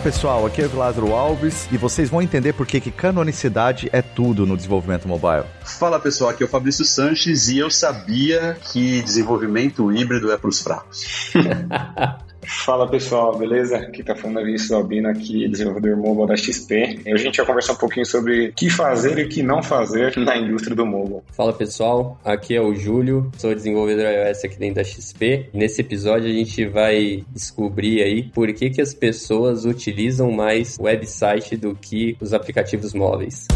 Pessoal, aqui é o Lázaro Alves e vocês vão entender por que, que canonicidade é tudo no desenvolvimento mobile. Fala pessoal, aqui é o Fabrício Sanches e eu sabia que desenvolvimento híbrido é para os fracos. Fala pessoal, beleza? Aqui tá falando a Vinícius aqui, desenvolvedor mobile da XP. E a gente vai conversar um pouquinho sobre o que fazer e o que não fazer na indústria do mobile. Fala pessoal, aqui é o Júlio, sou desenvolvedor iOS aqui dentro da XP. Nesse episódio a gente vai descobrir aí por que, que as pessoas utilizam mais website do que os aplicativos móveis.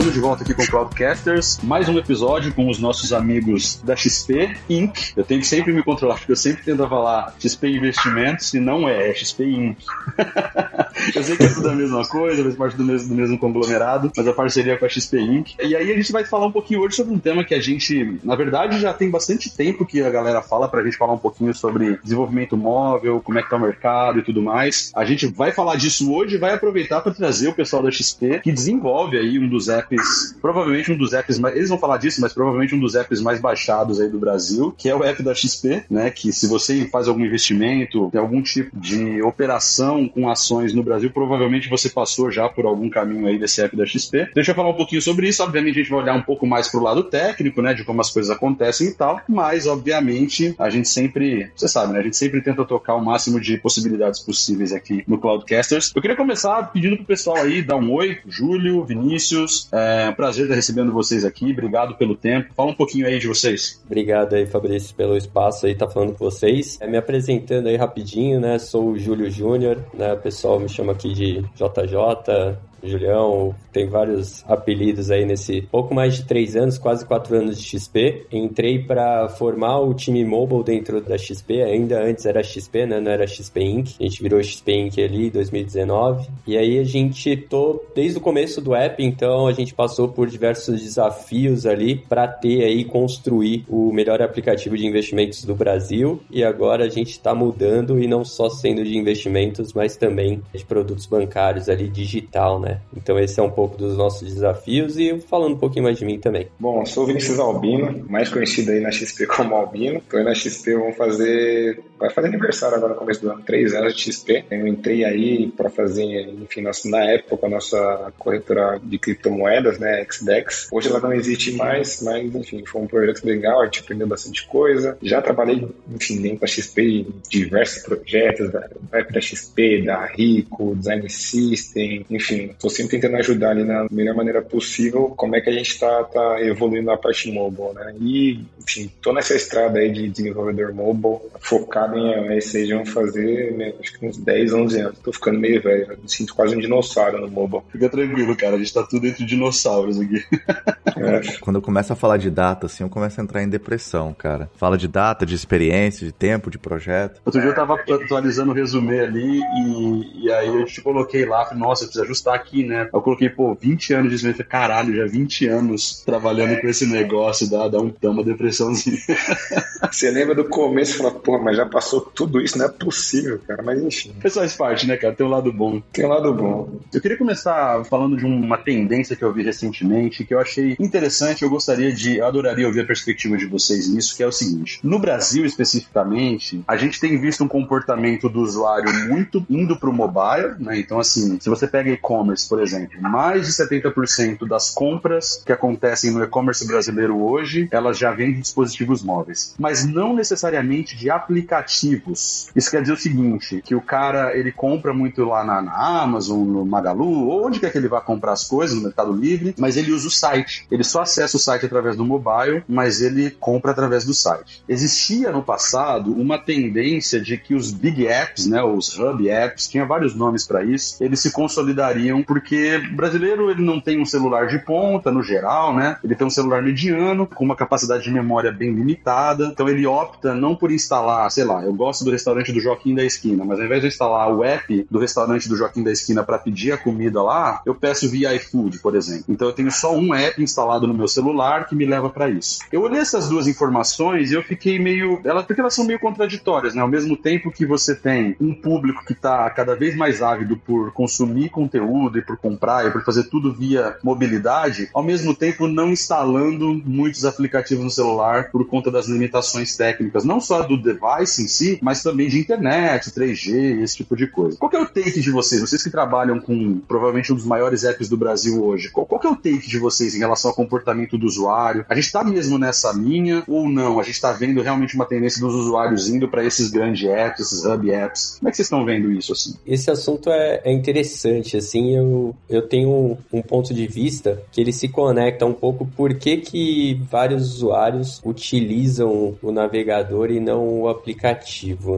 Estamos de volta aqui com o Cloudcasters, mais um episódio com os nossos amigos da XP Inc. Eu tenho que sempre me controlar, porque eu sempre tento falar XP Investimentos e não é, é XP Inc. eu sei que é tudo a mesma coisa, faz parte do mesmo, do mesmo conglomerado, mas a parceria com a XP Inc. E aí a gente vai falar um pouquinho hoje sobre um tema que a gente, na verdade, já tem bastante tempo que a galera fala pra gente falar um pouquinho sobre desenvolvimento móvel, como é que tá o mercado e tudo mais. A gente vai falar disso hoje e vai aproveitar para trazer o pessoal da XP que desenvolve aí um dos apps apps, provavelmente um dos apps mais, eles vão falar disso, mas provavelmente um dos apps mais baixados aí do Brasil, que é o app da XP, né, que se você faz algum investimento, tem algum tipo de operação com ações no Brasil, provavelmente você passou já por algum caminho aí desse app da XP. Deixa eu falar um pouquinho sobre isso, obviamente a gente vai olhar um pouco mais pro lado técnico, né, de como as coisas acontecem e tal, mas obviamente a gente sempre, você sabe, né, a gente sempre tenta tocar o máximo de possibilidades possíveis aqui no Cloudcasters. Eu queria começar pedindo pro pessoal aí dar um oi, Júlio, Vinícius, é um prazer estar recebendo vocês aqui. Obrigado pelo tempo. Fala um pouquinho aí de vocês. Obrigado aí, Fabrício, pelo espaço aí, tá falando com vocês. É, me apresentando aí rapidinho, né? Sou o Júlio Júnior, né? O pessoal me chama aqui de JJ, Julião, tem vários apelidos aí nesse pouco mais de três anos, quase quatro anos de XP. Entrei para formar o time mobile dentro da XP, ainda antes era XP, né? Não era XP Inc. A gente virou XP Inc. ali em 2019. E aí a gente tô desde o começo do app, então a gente passou por diversos desafios ali para ter aí construir o melhor aplicativo de investimentos do Brasil. E agora a gente está mudando e não só sendo de investimentos, mas também de produtos bancários ali digital, né? Então esse é um pouco dos nossos desafios e falando um pouquinho mais de mim também. Bom, sou Vinícius Albino, mais conhecido aí na XP como Albino. Tô aí na XP, vamos fazer, vai fazer aniversário agora no começo do ano, três anos de XP. Eu entrei aí para fazer, enfim, nossa, na época a nossa corretora de criptomoedas, né, XDEX. Hoje ela não existe mais, mas enfim, foi um projeto legal, a gente aprendeu bastante coisa. Já trabalhei, enfim, dentro da XP em diversos projetos, da da XP, da Rico, Design System, enfim, tô sempre tentando ajudar ali na melhor maneira possível como é que a gente está tá evoluindo na parte mobile, né? E, enfim, tô nessa estrada aí de desenvolvedor mobile, focado em iOS, aí vão fazer né, acho que uns 10, 11 anos. Tô ficando meio velho, me sinto quase um dinossauro no mobile. Fica tranquilo, cara, a gente tá tudo entre dinossauros aqui. É. Quando eu começo a falar de data, assim, eu começo a entrar em depressão, cara. Fala de data, de experiência, de tempo, de projeto. Outro dia eu tava atualizando o resumê ali e, e aí eu te coloquei lá, falei, nossa, eu preciso ajustar aqui, né? Eu coloquei, pô, 20 anos de desenvolvimento. Caralho, já 20 anos trabalhando com esse negócio, dá, dá, um, dá uma depressãozinha. Você lembra do começo e fala, pô, mas já passou tudo isso, não é possível, cara. Mas enfim. Mas faz parte, né, cara? Tem um lado bom. Tem um lado bom. Eu queria começar falando de uma tendência que eu vi recentemente, que eu achei interessante. Eu gostaria de, eu adoraria ouvir a perspectiva de vocês nisso, que é o seguinte: no Brasil especificamente, a gente tem visto um comportamento do usuário muito indo pro mobile, né? Então, assim, se você pega e-commerce, por exemplo, mais de 70% das compras que acontecem no e-commerce brasileiro hoje, elas já vêm de dispositivos móveis, mas não necessariamente de aplicativos. Isso quer dizer o seguinte, que o cara, ele compra muito lá na, na Amazon, no Magalu, ou onde quer que ele vá comprar as coisas, no Mercado Livre, mas ele usa o site. Ele só acessa o site através do mobile, mas ele compra através do site. Existia no passado uma tendência de que os big apps, né, os hub apps, tinha vários nomes para isso, eles se consolidariam porque o brasileiro ele não tem um celular de ponta no geral, né? Ele tem um celular mediano com uma capacidade de memória bem limitada, então ele opta não por instalar, sei lá, Eu gosto do restaurante do Joaquim da Esquina, mas ao invés de eu instalar o app do restaurante do Joaquim da Esquina para pedir a comida lá, eu peço via iFood, por exemplo. Então eu tenho só um app instalado no meu celular que me leva para isso. Eu olhei essas duas informações e eu fiquei meio. Elas, porque elas são meio contraditórias, né? Ao mesmo tempo que você tem um público que está cada vez mais ávido por consumir conteúdo e por comprar e por fazer tudo via mobilidade, ao mesmo tempo não instalando muitos aplicativos no celular por conta das limitações técnicas, não só do device em si, mas também de internet, 3G, esse tipo de coisa. Qual é o take de vocês? Vocês que trabalham com provavelmente um dos maiores apps do Brasil hoje, qual, qual é o take de vocês em relação ao comportamento do usuário? A gente está mesmo nessa linha ou não? A gente está vendo realmente uma tendência dos usuários indo para esses grandes apps, esses hub apps? Como é que vocês estão vendo isso assim? Esse assunto é, é interessante, assim, eu, eu tenho um ponto de vista que ele se conecta um pouco por que, que vários usuários utilizam o navegador e não o aplicativo,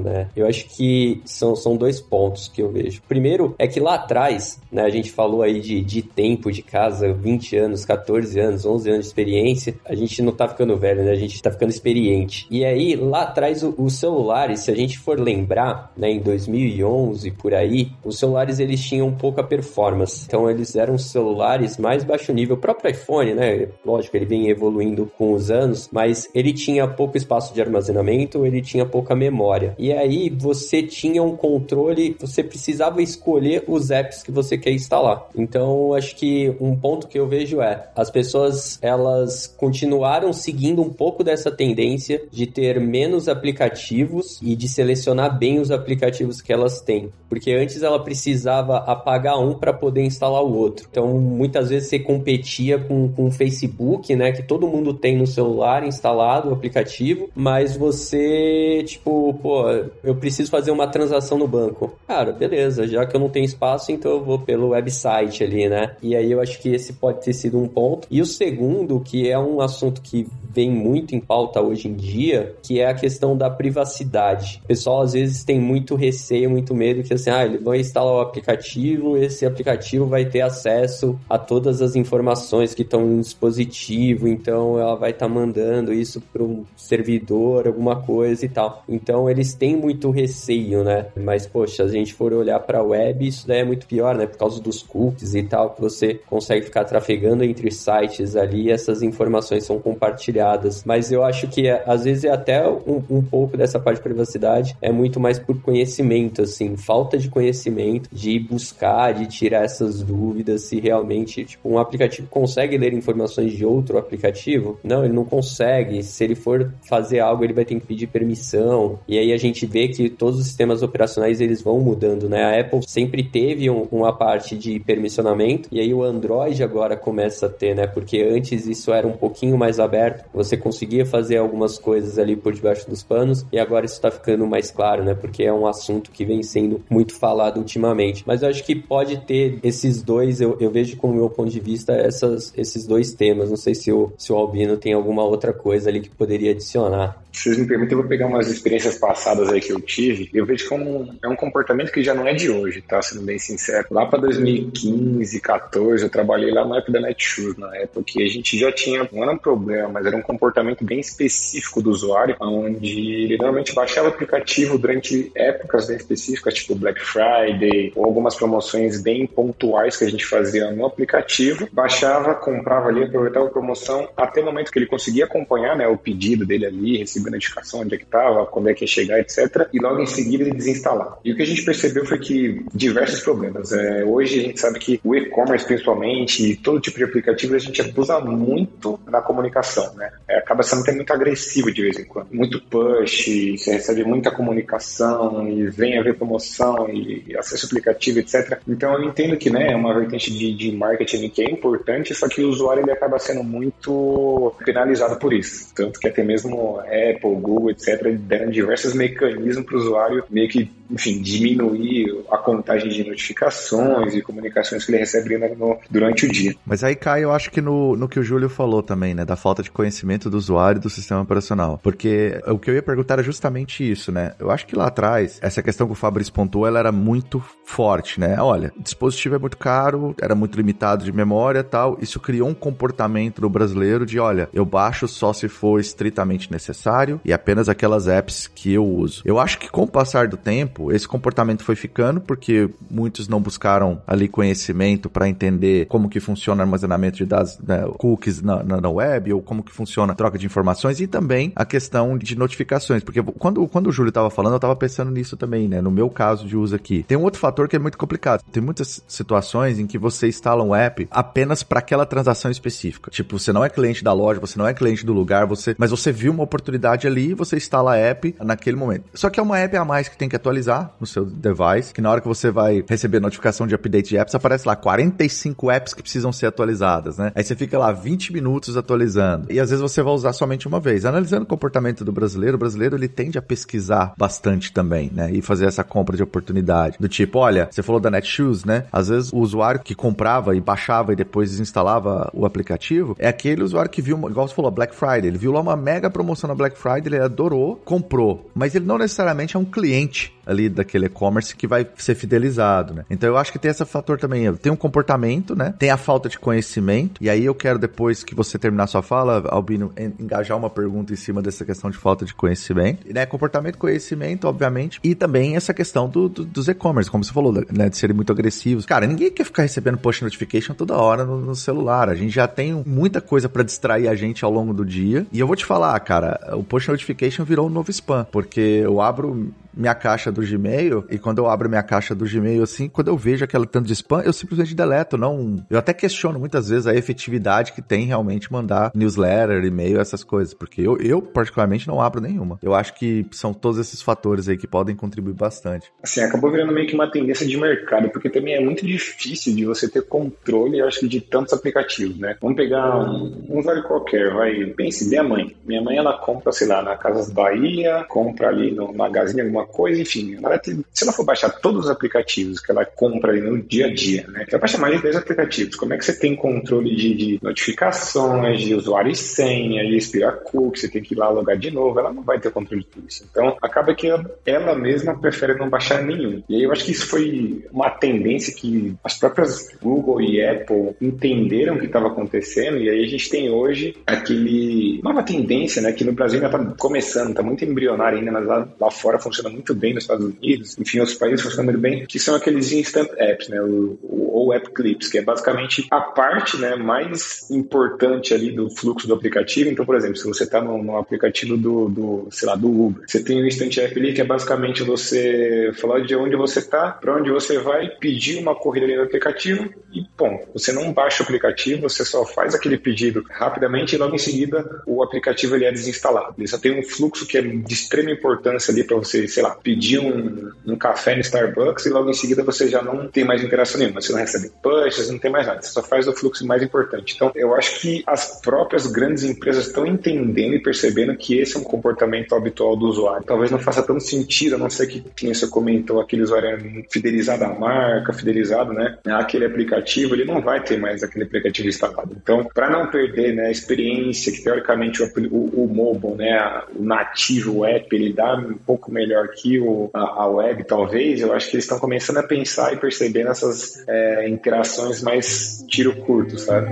né? Eu acho que são, são dois pontos que eu vejo. Primeiro é que lá atrás, né, a gente falou aí de, de tempo de casa, 20 anos, 14 anos, 11 anos de experiência, a gente não tá ficando velho, né? A gente tá ficando experiente. E aí, lá atrás, os celulares, se a gente for lembrar, né, em 2011, por aí, os celulares eles tinham pouca performance. Então, eles eram celulares mais baixo nível. O próprio iPhone, né? Lógico, ele vem evoluindo com os anos, mas ele tinha pouco espaço de armazenamento, ele tinha pouca memória. E aí, você tinha um controle, você precisava escolher os apps que você quer instalar. Então, acho que um ponto que eu vejo é as pessoas elas continuaram seguindo um pouco dessa tendência de ter menos aplicativos e de selecionar bem os aplicativos que elas têm, porque antes ela precisava apagar um para poder instalar o outro. Então, muitas vezes você competia com, com o Facebook, né, que todo mundo tem no celular instalado o aplicativo, mas você, tipo, pô, eu preciso fazer uma transação no banco. Cara, beleza, já que eu não tenho espaço, então eu vou pelo website ali, né? E aí eu acho que esse pode ter sido um ponto. E o segundo, que é um assunto que vem muito em pauta hoje em dia, que é a questão da privacidade. O pessoal às vezes tem muito receio, muito medo que assim, ah, ele vai instalar o aplicativo, esse aplicativo vai ter acesso a todas as informações que estão no dispositivo, então ela vai estar tá mandando isso para um servidor, alguma coisa e tal. Então eles têm muito receio, né? Mas poxa, a gente for olhar para a web, isso daí é muito pior, né? Por causa dos cookies e tal, que você consegue ficar trafegando entre sites ali, essas informações são compartilhadas. Mas eu acho que às vezes é até um, um pouco dessa parte de privacidade, é muito mais por conhecimento, assim, falta de conhecimento, de buscar, de tirar essas dúvidas se realmente, tipo, um aplicativo consegue ler informações de outro aplicativo? Não, ele não consegue. Se ele for fazer algo, ele vai ter que pedir permissão. E aí a gente vê que todos os sistemas operacionais eles vão mudando, né? A Apple sempre teve um, uma parte de permissionamento e aí o Android agora começa a ter, né? Porque antes isso era um pouquinho mais aberto, você conseguia fazer algumas coisas ali por debaixo dos panos e agora isso tá ficando mais claro, né? Porque é um assunto que vem sendo muito falado ultimamente. Mas eu acho que pode ter esses dois, eu, eu vejo como meu ponto de vista essas, esses dois temas. Não sei se o, se o Albino tem alguma outra coisa ali que poderia adicionar. Se vocês me permitem, eu vou pegar umas experiências passadas aí que eu tive. Eu vejo como é um comportamento que já não é de hoje, tá? Sendo bem sincero. Lá para 2015, 14, eu trabalhei lá na época da Netshoes, na época que a gente já tinha, não era um problema, mas era um comportamento bem específico do usuário, onde ele normalmente baixava o aplicativo durante épocas bem específicas, tipo Black Friday, ou algumas promoções bem pontuais que a gente fazia no aplicativo, baixava, comprava ali, aproveitava a promoção até o momento que ele conseguia acompanhar né, o pedido dele ali, receber notificação onde é que estava, quando é que ia chegar, etc. E logo em seguida ele desinstalar. E o que a gente percebeu foi que diversos problemas. É, hoje a gente sabe que o e-commerce, principalmente, e todo tipo de aplicativo, a gente abusa muito na comunicação, né? É, acaba sendo até muito agressivo de vez em quando. Muito push, você recebe muita comunicação e vem a ver promoção e acesso aplicativo, etc. Então eu entendo que né, é uma vertente de, de marketing que é importante, só que o usuário ele acaba sendo muito penalizado por isso. Tanto que até mesmo Apple, Google, etc., deram diversos mecanismos para o usuário meio que, enfim, diminuir a contagem de notificações e comunicações que ele recebe no, durante o dia. Mas aí cai, eu acho que no, no que o Júlio falou também, né? Da falta de conhecimento do usuário do sistema operacional. Porque o que eu ia perguntar era justamente isso, né? Eu acho que lá atrás, essa questão que o Fabrício pontuou, ela era muito forte, né? Olha, dispositivo é muito caro, era muito limitado de memória tal. Isso criou um comportamento no brasileiro de, olha, eu baixo só se for estritamente necessário e apenas aquelas apps que eu uso. Eu acho que com o passar do tempo, esse comportamento foi ficando porque muitos não buscaram ali conhecimento para entender como que funciona o armazenamento de dados, né, cookies na, na, na, web ou como que funciona a troca de informações e também a questão de notificações, porque quando, quando o Júlio estava falando, eu estava pensando nisso também, né? No meu caso de uso aqui. Tem um outro fator que é muito complicado. Tem muitas situações em que você instala um app apenas para aquela transação específica. Tipo, você não é cliente da loja, você não é cliente do lugar, você, mas você viu uma oportunidade ali e você instala a app naquele momento. Só que é uma app a mais que tem que atualizar no seu device, que na hora que você vai receber notificação de update de apps, aparece lá 45 apps que precisam ser atualizadas, né? Aí você fica lá 20 minutos atualizando. E às vezes você vai usar somente uma vez. Analisando o comportamento do brasileiro, o brasileiro ele tende a pesquisar bastante também, né? E fazer essa compra de oportunidade. Do tipo, olha, você falou da Netshoes, né? Às vezes o usuário que comprava e baixava e depois desinstalava o aplicativo é aquele usuário que viu, igual você falou, Black Friday. Ele viu lá uma mega promoção na Black Friday, ele adorou, comprou. Mas ele não necessariamente é um cliente ali daquele e-commerce que vai ser fidelizado, né? Então eu acho que tem esse fator também. Tem um comportamento, né? Tem a falta de conhecimento. E aí eu quero, depois que você terminar sua fala, Albino, engajar uma pergunta em cima dessa questão de falta de conhecimento. Né? Comportamento, conhecimento, obviamente. E também essa questão do, do, dos e-commerce, como você falou, né? De serem muito agressivos. Cara, ninguém quer ficar recebendo push notification toda hora no, no celular. A gente já tem muita coisa para distrair a gente ao longo do dia. E eu vou te falar, cara, o push notification virou um novo spam. Porque eu abro minha caixa do Gmail e quando eu abro minha caixa do Gmail assim, quando eu vejo aquela tanto de spam, eu simplesmente deleto, não. Eu até questiono muitas vezes a efetividade que tem realmente mandar newsletter, e-mail, essas coisas, porque eu, eu particularmente não abro nenhuma. Eu acho que são todos esses fatores aí que podem contribuir bastante. Assim, acabou virando meio que uma tendência de mercado, porque também é muito difícil de você ter controle, eu acho que de tantos aplicativos, né? Vamos pegar um, um usuário qualquer, vai, pense, minha mãe. Minha mãe ela compra, sei lá, na Casas Bahia, compra ali no Magazine alguma alguma coisa, enfim. Ela tem, se ela for baixar todos os aplicativos que ela compra no dia a dia, né? Ela baixa mais de 10 aplicativos. Como é que você tem controle de, de notificações, de usuário e senha, de expirar cookie, você tem que ir lá logar de novo, ela não vai ter controle de tudo isso. Então, acaba que ela mesma prefere não baixar nenhum. E aí eu acho que isso foi uma tendência que as próprias Google e Apple entenderam que estava acontecendo, e aí a gente tem hoje aquele nova tendência, né? Que no Brasil ainda está começando, está muito embrionário ainda, mas lá, lá fora funciona muito bem nos Estados Unidos, enfim, outros países funcionam muito bem, que são aqueles instant apps, né, o, ou app clips, que é basicamente a parte, né, mais importante ali do fluxo do aplicativo. Então, por exemplo, se você está no, no, aplicativo do, do, sei lá, do Uber, você tem o instant app ali que é basicamente você falar de onde você está, para onde você vai, pedir uma corrida ali no aplicativo e, bom, você não baixa o aplicativo, você só faz aquele pedido rapidamente e logo em seguida o aplicativo ele é desinstalado. Ele só tem um fluxo que é de extrema importância ali para você, sei lá, pedir um, um café no Starbucks e logo em seguida você já não tem mais interação nenhuma, você não recebe pushes, não tem mais nada, você só faz o fluxo mais importante. Então, eu acho que as próprias grandes empresas estão entendendo e percebendo que esse é um comportamento habitual do usuário. Talvez não faça tanto sentido, a não ser que, quem você comentou, aquele usuário é fidelizado à marca, fidelizado, né, aquele aplicativo, ele não vai ter mais aquele aplicativo instalado. Então, para não perder, né, a experiência que teoricamente o, o, mobile, né, o nativo, o app, ele dá um pouco melhor que o, a, a web, talvez, eu acho que eles estão começando a pensar e perceber nessas é, interações mais tiro curto, sabe?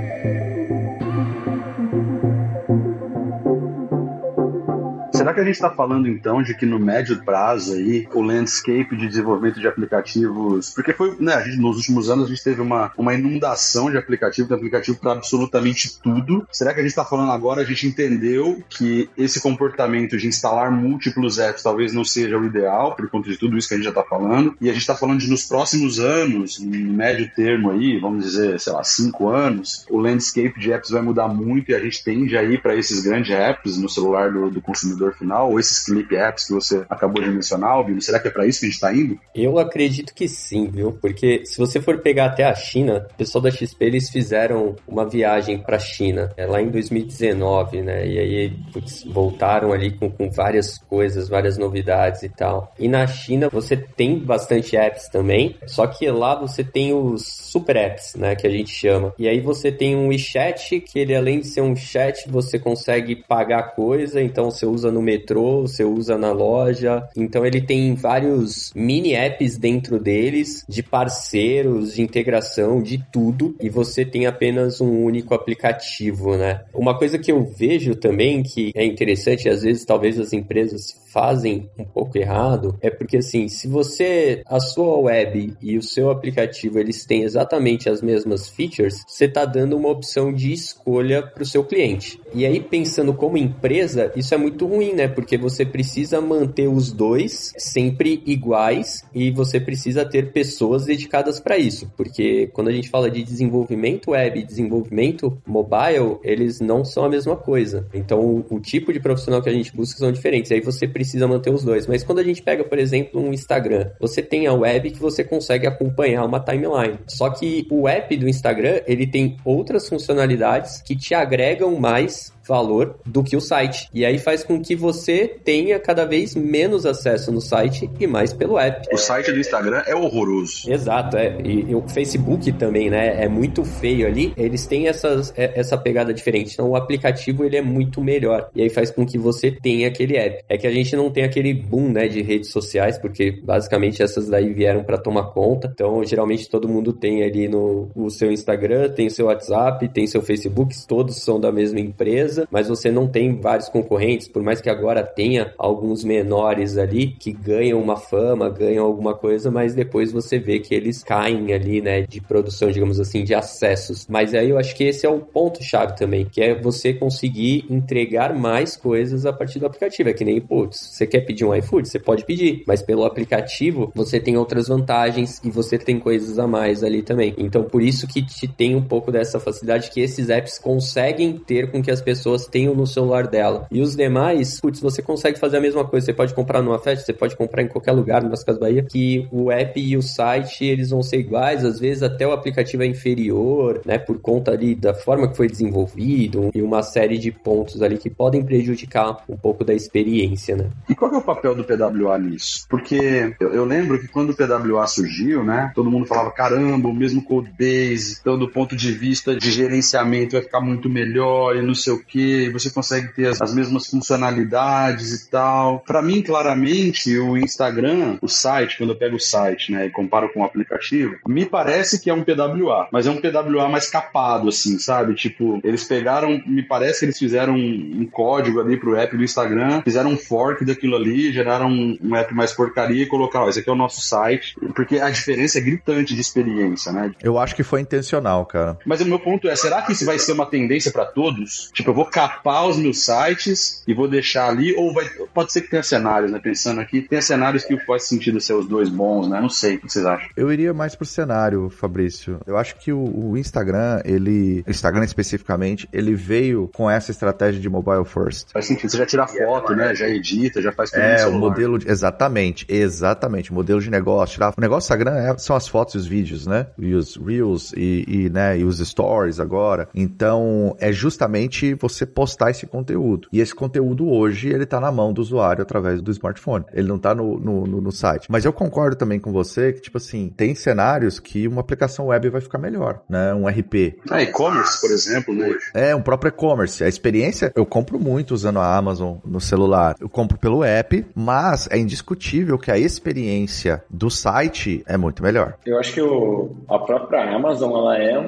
Será que a gente está falando então de que no médio prazo aí o landscape de desenvolvimento de aplicativos, porque foi, né, gente, nos últimos anos a gente teve uma, uma inundação de aplicativo, de aplicativo para absolutamente tudo. Será que a gente está falando agora, a gente entendeu que esse comportamento de instalar múltiplos apps talvez não seja o ideal, por conta de tudo isso que a gente já está falando, e a gente está falando de nos próximos anos, no médio termo aí, vamos dizer, sei lá, cinco anos, o landscape de apps vai mudar muito e a gente tende a ir para esses grandes apps no celular do, do consumidor consumidor final, ou esses clip apps que você acabou de mencionar, Albino? Será que é para isso que a gente está indo? Eu acredito que sim, viu? Porque se você for pegar até a China, o pessoal da XP eles fizeram uma viagem para a China, é, lá em 2019, né? E aí putz, voltaram ali com, com várias coisas, várias novidades e tal. E na China você tem bastante apps também, só que lá você tem os super apps, né? Que a gente chama. E aí você tem um WeChat, que ele além de ser um chat, você consegue pagar coisa, então você usa no metrô, você usa na loja. Então ele tem vários mini apps dentro deles, de parceiros, de integração, de tudo, e você tem apenas um único aplicativo, né? Uma coisa que eu vejo também que é interessante, às vezes talvez as empresas fazem um pouco errado, é porque assim, se você, a sua web e o seu aplicativo, eles têm exatamente as mesmas features, você está dando uma opção de escolha para o seu cliente. E aí, pensando como empresa, isso é muito ruim, né? Porque você precisa manter os dois sempre iguais e você precisa ter pessoas dedicadas para isso. Porque quando a gente fala de desenvolvimento web e desenvolvimento mobile, eles não são a mesma coisa. Então, o tipo de profissional que a gente busca são diferentes. Aí você precisa manter os dois. Mas quando a gente pega, por exemplo, um Instagram, você tem a web que você consegue acompanhar uma timeline. Só que o app do Instagram, ele tem outras funcionalidades que te agregam mais valor do que o site. E aí faz com que você tenha cada vez menos acesso no site e mais pelo app. O site do Instagram é horroroso. Exato, é. E, e o Facebook também, né? É muito feio ali. Eles têm essas, é, essa pegada diferente. Então o aplicativo ele é muito melhor. E aí faz com que você tenha aquele app. É que a gente não tem aquele boom, né, de redes sociais, porque basicamente essas daí vieram para tomar conta. Então, geralmente todo mundo tem ali no o seu Instagram, tem o seu WhatsApp, tem seu Facebook, todos são da mesma empresa mas você não tem vários concorrentes, por mais que agora tenha alguns menores ali que ganham uma fama, ganham alguma coisa, mas depois você vê que eles caem ali, né, de produção, digamos assim, de acessos. Mas aí eu acho que esse é o ponto chave também, que é você conseguir entregar mais coisas a partir do aplicativo. É que nem, putz, você quer pedir um iFood, você pode pedir, mas pelo aplicativo você tem outras vantagens e você tem coisas a mais ali também. Então por isso que te tem um pouco dessa facilidade que esses apps conseguem ter com que as pessoas pessoas tenham no celular dela. E os demais, putz, você consegue fazer a mesma coisa. Você pode comprar numa festa, você pode comprar em qualquer lugar, no Casas Bahia, que o app e o site, eles vão ser iguais, às vezes até o aplicativo é inferior, né, por conta ali da forma que foi desenvolvido e uma série de pontos ali que podem prejudicar um pouco da experiência, né. E qual é o papel do PWA nisso? Porque eu, eu lembro que quando o PWA surgiu, né, todo mundo falava, caramba, o mesmo code base, então do ponto de vista de gerenciamento vai ficar muito melhor e não sei o que, que você consegue ter as, as mesmas funcionalidades e tal. Para mim, claramente, o Instagram, o site, quando eu pego o site, né, e comparo com o aplicativo, me parece que é um PWA, mas é um PWA mais capado, assim, sabe? Tipo, eles pegaram, me parece que eles fizeram um, um código ali pro app do Instagram, fizeram um fork daquilo ali, geraram um, um app mais porcaria e colocaram, ó, esse aqui é o nosso site, porque a diferença é gritante de experiência, né? Eu acho que foi intencional, cara. Mas o meu ponto é, será que isso vai ser uma tendência para todos? Tipo, eu vou capar os meus sites e vou deixar ali, ou vai, pode ser que tenha cenários, né? Pensando aqui, tem cenários que faz sentido ser os dois bons, né? Não sei, o que vocês acham? Eu iria mais pro cenário, Fabrício. Eu acho que o, o Instagram, ele, o Instagram especificamente, ele veio com essa estratégia de mobile first. Faz sentido, você já tira foto, né? Já edita, já faz tudo É, o modelo, de, exatamente, exatamente, modelo de negócio. Tirar, o negócio do Instagram é, são as fotos e os vídeos, né? E os Reels e, e, né, e os Stories agora. Então, é justamente você você postar esse conteúdo. E esse conteúdo hoje, ele tá na mão do usuário através do smartphone. Ele não tá no, no, no, no site. Mas eu concordo também com você que, tipo assim, tem cenários que uma aplicação web vai ficar melhor, né? Um RP. Ah, e-commerce, por exemplo, né? É, um próprio e-commerce. A experiência, eu compro muito usando a Amazon no celular. Eu compro pelo app, mas é indiscutível que a experiência do site é muito melhor. Eu acho que o, a própria Amazon, ela é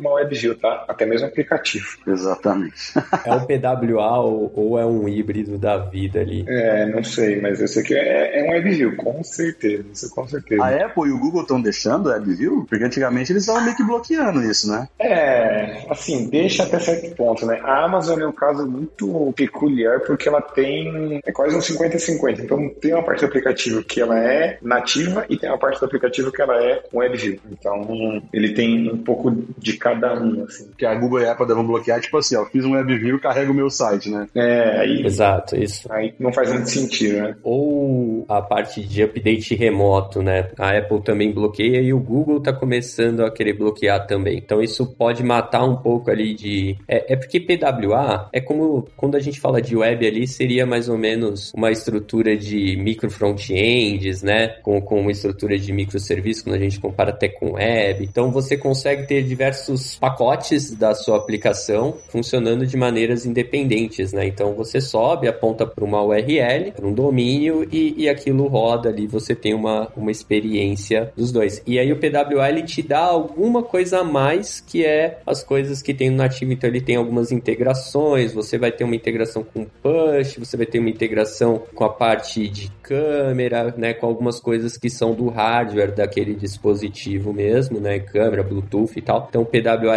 uma WebView, tá? Até mesmo aplicativo. Exatamente. É um PWA ou, ou, é um híbrido da vida ali? É, não sei, mas esse aqui é, é um WebView, com certeza, isso com certeza. A Apple e o Google estão deixando o WebView? Porque antigamente eles estavam meio que bloqueando isso, né? É, assim, deixa até certo ponto, né? A Amazon é um caso muito peculiar porque ela tem é quase um 50-50. Então tem uma parte do aplicativo que ela é nativa e tem uma parte do aplicativo que ela é com WebView. Então ele tem um pouco de cada um, assim. Que a Google e a Apple devem bloquear, tipo assim, ó, fiz um WebView e carrega o meu site, né? É, aí, Exato, isso. aí não faz muito sentido, né? Ou a parte de update remoto, né? A Apple também bloqueia e o Google tá começando a querer bloquear também. Então isso pode matar um pouco ali de. É, é porque PWA é como quando a gente fala de web ali, seria mais ou menos uma estrutura de micro front-ends, né? Com, com uma estrutura de microserviço, quando a gente compara até com web. Então você consegue ter diversos pacotes da sua aplicação funcionando de maneiras independentes, né? Então você sobe, aponta para uma URL, para um domínio e, e aquilo roda ali, você tem uma, uma experiência dos dois. E aí o PWA ele te dá alguma coisa a mais que é as coisas que tem no nativo, então ele tem algumas integrações, você vai ter uma integração com push, você vai ter uma integração com a parte de câmera, né, com algumas coisas que são do hardware daquele dispositivo mesmo, né, câmera, Bluetooth e tal. Então o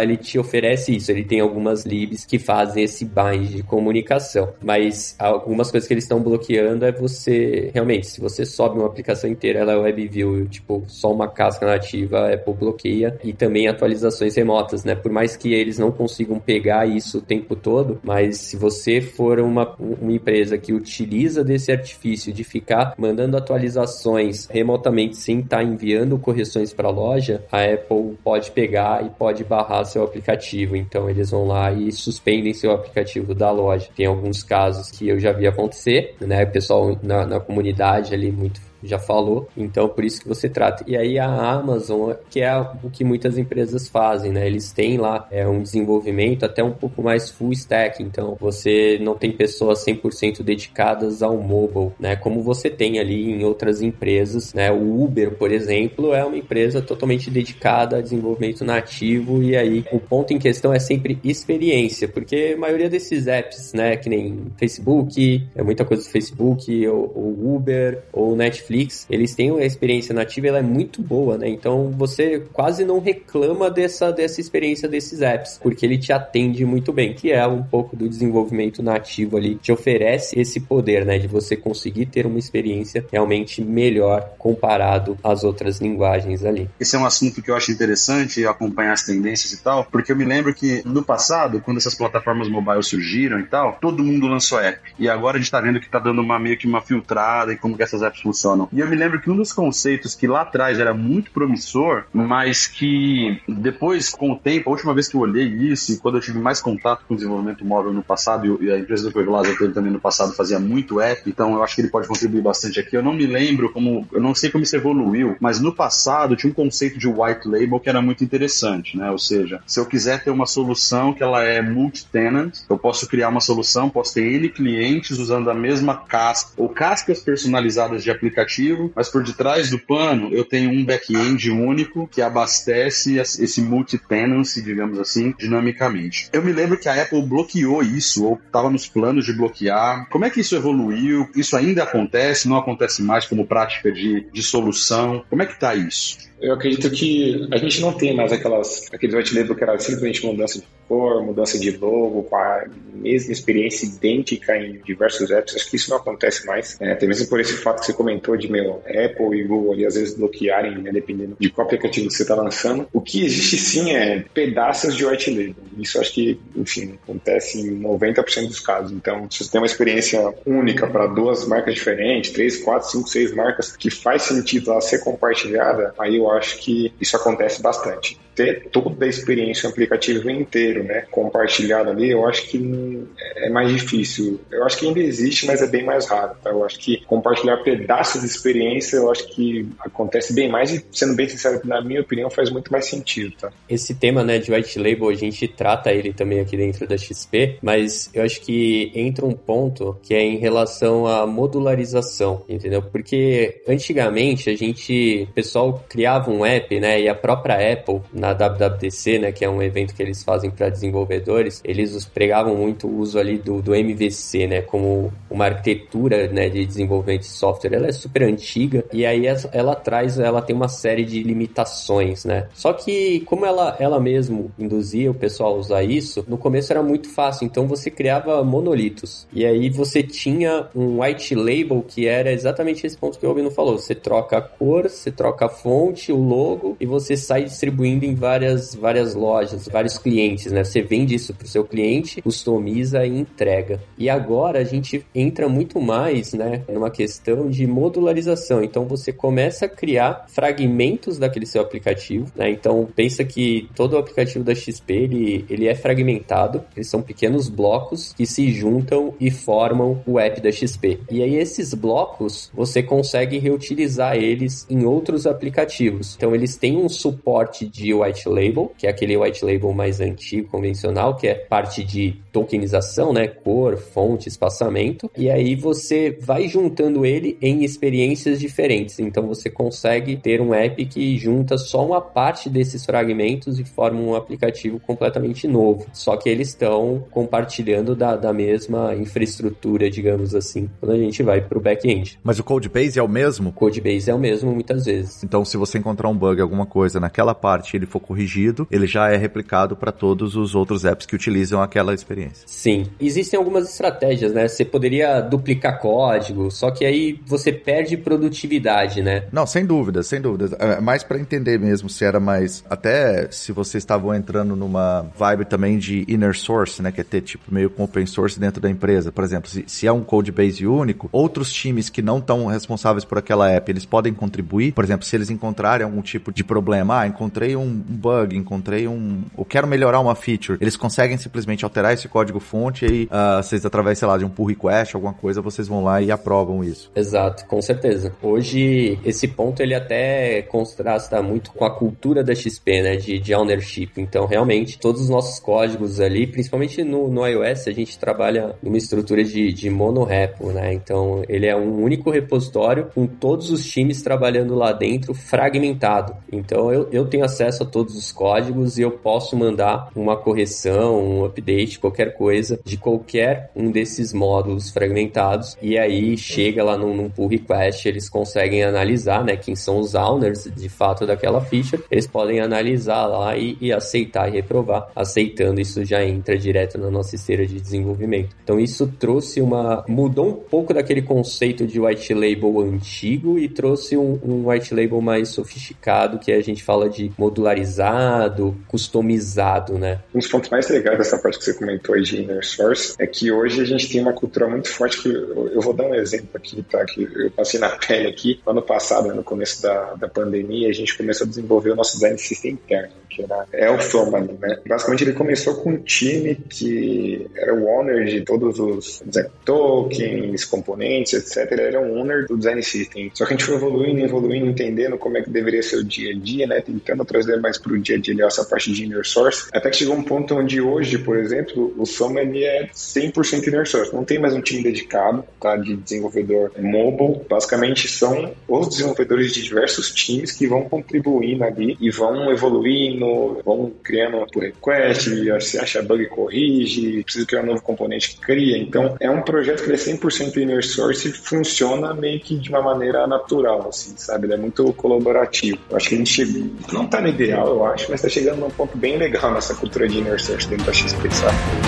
ele te oferece isso, ele tem algumas libs que fazem esse bind de comunicação, mas algumas coisas que eles estão bloqueando é você, realmente, se você sobe uma aplicação inteira, ela é WebView, tipo, só uma casca nativa, a Apple bloqueia, e também atualizações remotas, né, por mais que eles não consigam pegar isso o tempo todo, mas se você for uma, uma empresa que utiliza desse artifício de ficar mandando atualizações remotamente sem estar tá enviando correções para a loja, a Apple pode pegar e pode barrar seu aplicativo. Então eles vão lá e suspendem seu aplicativo da loja. Tem alguns casos que eu já vi acontecer, né? O pessoal na, na comunidade ali muito já falou, então por isso que você trata. E aí a Amazon, que é o que muitas empresas fazem, né? Eles têm lá é, um desenvolvimento até um pouco mais full stack, então você não tem pessoas 100% dedicadas ao mobile, né? Como você tem ali em outras empresas, né? O Uber, por exemplo, é uma empresa totalmente dedicada a desenvolvimento nativo e aí o ponto em questão é sempre experiência, porque a maioria desses apps, né, que nem Facebook, é muita coisa do Facebook, ou, ou Uber, ou Netflix, Netflix, eles têm a experiência nativa, ela é muito boa, né? Então você quase não reclama dessa, dessa experiência desses apps, porque ele te atende muito bem, que é um pouco do desenvolvimento nativo ali, te oferece esse poder, né? De você conseguir ter uma experiência realmente melhor comparado às outras linguagens ali. Esse é um assunto que eu acho interessante acompanhar as tendências e tal, porque eu me lembro que no passado, quando essas plataformas mobile surgiram e tal, todo mundo lançou app. E agora a gente tá vendo que tá dando uma meio que uma filtrada em como que essas apps funcionam. E eu me lembro que um dos conceitos que lá atrás era muito promissor, mas que depois, com o tempo, a última vez que eu olhei isso e quando eu tive mais contato com o desenvolvimento móvel no passado, e a empresa do teve também no passado fazia muito app, então eu acho que ele pode contribuir bastante aqui. Eu não me lembro como, eu não sei como isso evoluiu, mas no passado tinha um conceito de white label que era muito interessante, né? Ou seja, se eu quiser ter uma solução que ela é multi-tenant, eu posso criar uma solução, posso ter N clientes usando a mesma casca ou cascas personalizadas de aplicativo aplicativo, mas por detrás do pano eu tenho um back-end único que abastece esse multi-tenancy, digamos assim, dinamicamente. Eu me lembro que a Apple bloqueou isso, ou estava nos planos de bloquear. Como é que isso evoluiu? Isso ainda acontece? Não acontece mais como prática de, de solução? Como é que está isso? Eu acredito que a gente não tem mais aquelas, aqueles white label que era simplesmente mudança de cor, mudança de logo, com a mesma experiência idêntica em diversos apps. Acho que isso não acontece mais. É, até mesmo por esse fato que você comentou de meu Apple e Google ali, às vezes bloquearem, né, dependendo de qual aplicativo você está lançando. O que existe sim é pedaços de white label. Isso acho que, enfim, acontece em 90% dos casos. Então, se você tem uma experiência única para duas marcas diferentes, três, quatro, cinco, seis marcas, que faz sentido ela ser compartilhada, aí eu acho que isso acontece bastante. Ter toda a experiência, o aplicativo inteiro, né, compartilhado ali, eu acho que é mais difícil. Eu acho que ainda existe, mas é bem mais raro. Tá? Eu acho que compartilhar pedaços de experiência, eu acho que acontece bem mais e, sendo bem sincero, na minha opinião, faz muito mais sentido. Tá? Esse tema, né, de white label, a gente trata ele também aqui dentro da XP, mas eu acho que entra um ponto que é em relação à modularização, entendeu? Porque antigamente a gente, o pessoal criava um app, né, e a própria Apple na WWDC, né, que é um evento que eles fazem para desenvolvedores, eles pregavam muito o uso ali do, do MVC, né, como uma arquitetura, né, de desenvolvimento de software. Ela é super super antiga e aí ela, traz, ela tem uma série de limitações, né? Só que como ela, ela mesmo induzia o pessoal a usar isso, no começo era muito fácil, então você criava monolitos. E aí você tinha um white label que era exatamente esse ponto que o Albino falou. Você troca a cor, você troca a fonte, o logo e você sai distribuindo em várias, várias lojas, vários clientes, né? Você vende isso para o seu cliente, customiza e entrega. E agora a gente entra muito mais, né, numa questão de modularização. Então você começa a criar fragmentos daquele seu aplicativo, né? Então pensa que todo o aplicativo da XP ele, ele é fragmentado, eles são pequenos blocos que se juntam e formam o app da XP. E aí esses blocos você consegue reutilizar eles em outros aplicativos. Então eles têm um suporte de white label, que é aquele white label mais antigo, convencional, que é parte de tokenização, né, cor, fonte, espaçamento. E aí você vai juntando ele em experiências diferentes. Então você consegue ter um app que junta só uma parte desses fragmentos e forma um aplicativo completamente novo. Só que eles estão compartilhando da, da mesma infraestrutura, digamos assim, quando a gente vai para o back-end. Mas o code base é o mesmo? O code base é o mesmo muitas vezes. Então, se você encontrar um bug, alguma coisa naquela parte ele for corrigido, ele já é replicado para todos os outros apps que utilizam aquela experiência. Sim. Existem algumas estratégias, né? Você poderia duplicar código, só que aí você perde produtividade, né? Não, sem dúvida, sem dúvida. É mais para entender mesmo se era mais. Até se vocês estavam entrando numa vibe também de inner source, né? Que é ter tipo meio com open source dentro da empresa. Por exemplo, se, se é um code base único, outros times que não estão responsáveis por aquela app, eles podem contribuir. Por exemplo, se eles encontrarem algum tipo de problema, ah, encontrei um bug, encontrei um. Eu quero melhorar uma feature, eles conseguem simplesmente alterar esse código fonte e aí uh, vocês, através, sei lá, de um pull request, alguma coisa, vocês vão lá e aprovam isso. Exato, com certeza. Hoje, esse ponto ele até contrasta muito com a cultura da XP, né, de, de ownership. Então, realmente, todos os nossos códigos ali, principalmente no, no iOS, a gente trabalha numa estrutura de, de monorepo, né? Então, ele é um único repositório com todos os times trabalhando lá dentro, fragmentado. Então, eu, eu tenho acesso a todos os códigos e eu posso mandar uma correção, um update, qualquer coisa de qualquer um desses módulos fragmentados e aí chega lá num, num pull request, eles conseguem analisar, né, quem são os owners de fato daquela feature, eles podem analisar lá e, e aceitar e reprovar. Aceitando, isso já entra direto na nossa esteira de desenvolvimento. Então isso trouxe uma... mudou um pouco daquele conceito de white label antigo e trouxe um, um white label mais sofisticado, que a gente fala de modularizado, customizado, né? Um dos pontos mais legais dessa parte que você comentou de inner source é que hoje a gente tem uma cultura muito forte que eu, vou dar um exemplo aqui, tá? Que eu passei na pele aqui. Ano passado, né, no começo da, da pandemia, a gente começou a desenvolver o nosso design system interno, que era é o Family, né? Basicamente ele começou com um time que era o owner de todos os design tokens, componentes, etc. Ele era um owner do design system. Só que a gente foi evoluindo, evoluindo, entendendo como é que deveria ser o dia a dia, né? Tentando trazer mais para o dia a dia essa parte de inner source. Até que chegou um ponto onde hoje, por exemplo, o ele é 100% inner source. Não tem mais um time dedicado, tá? De desenvolvedor mobile. Basicamente são os desenvolvedores de diversos times que vão contribuindo ali e vão evoluindo, vão criando por request, se acha bug corrige, precisa criar um novo componente cria. Então é um projeto que é 100% inner source e funciona meio que de uma maneira natural, assim, sabe? Ele é muito colaborativo. Eu acho que a gente não tá no ideal, eu acho, mas tá chegando num ponto bem legal nessa cultura de inner source dentro da XP, sabe?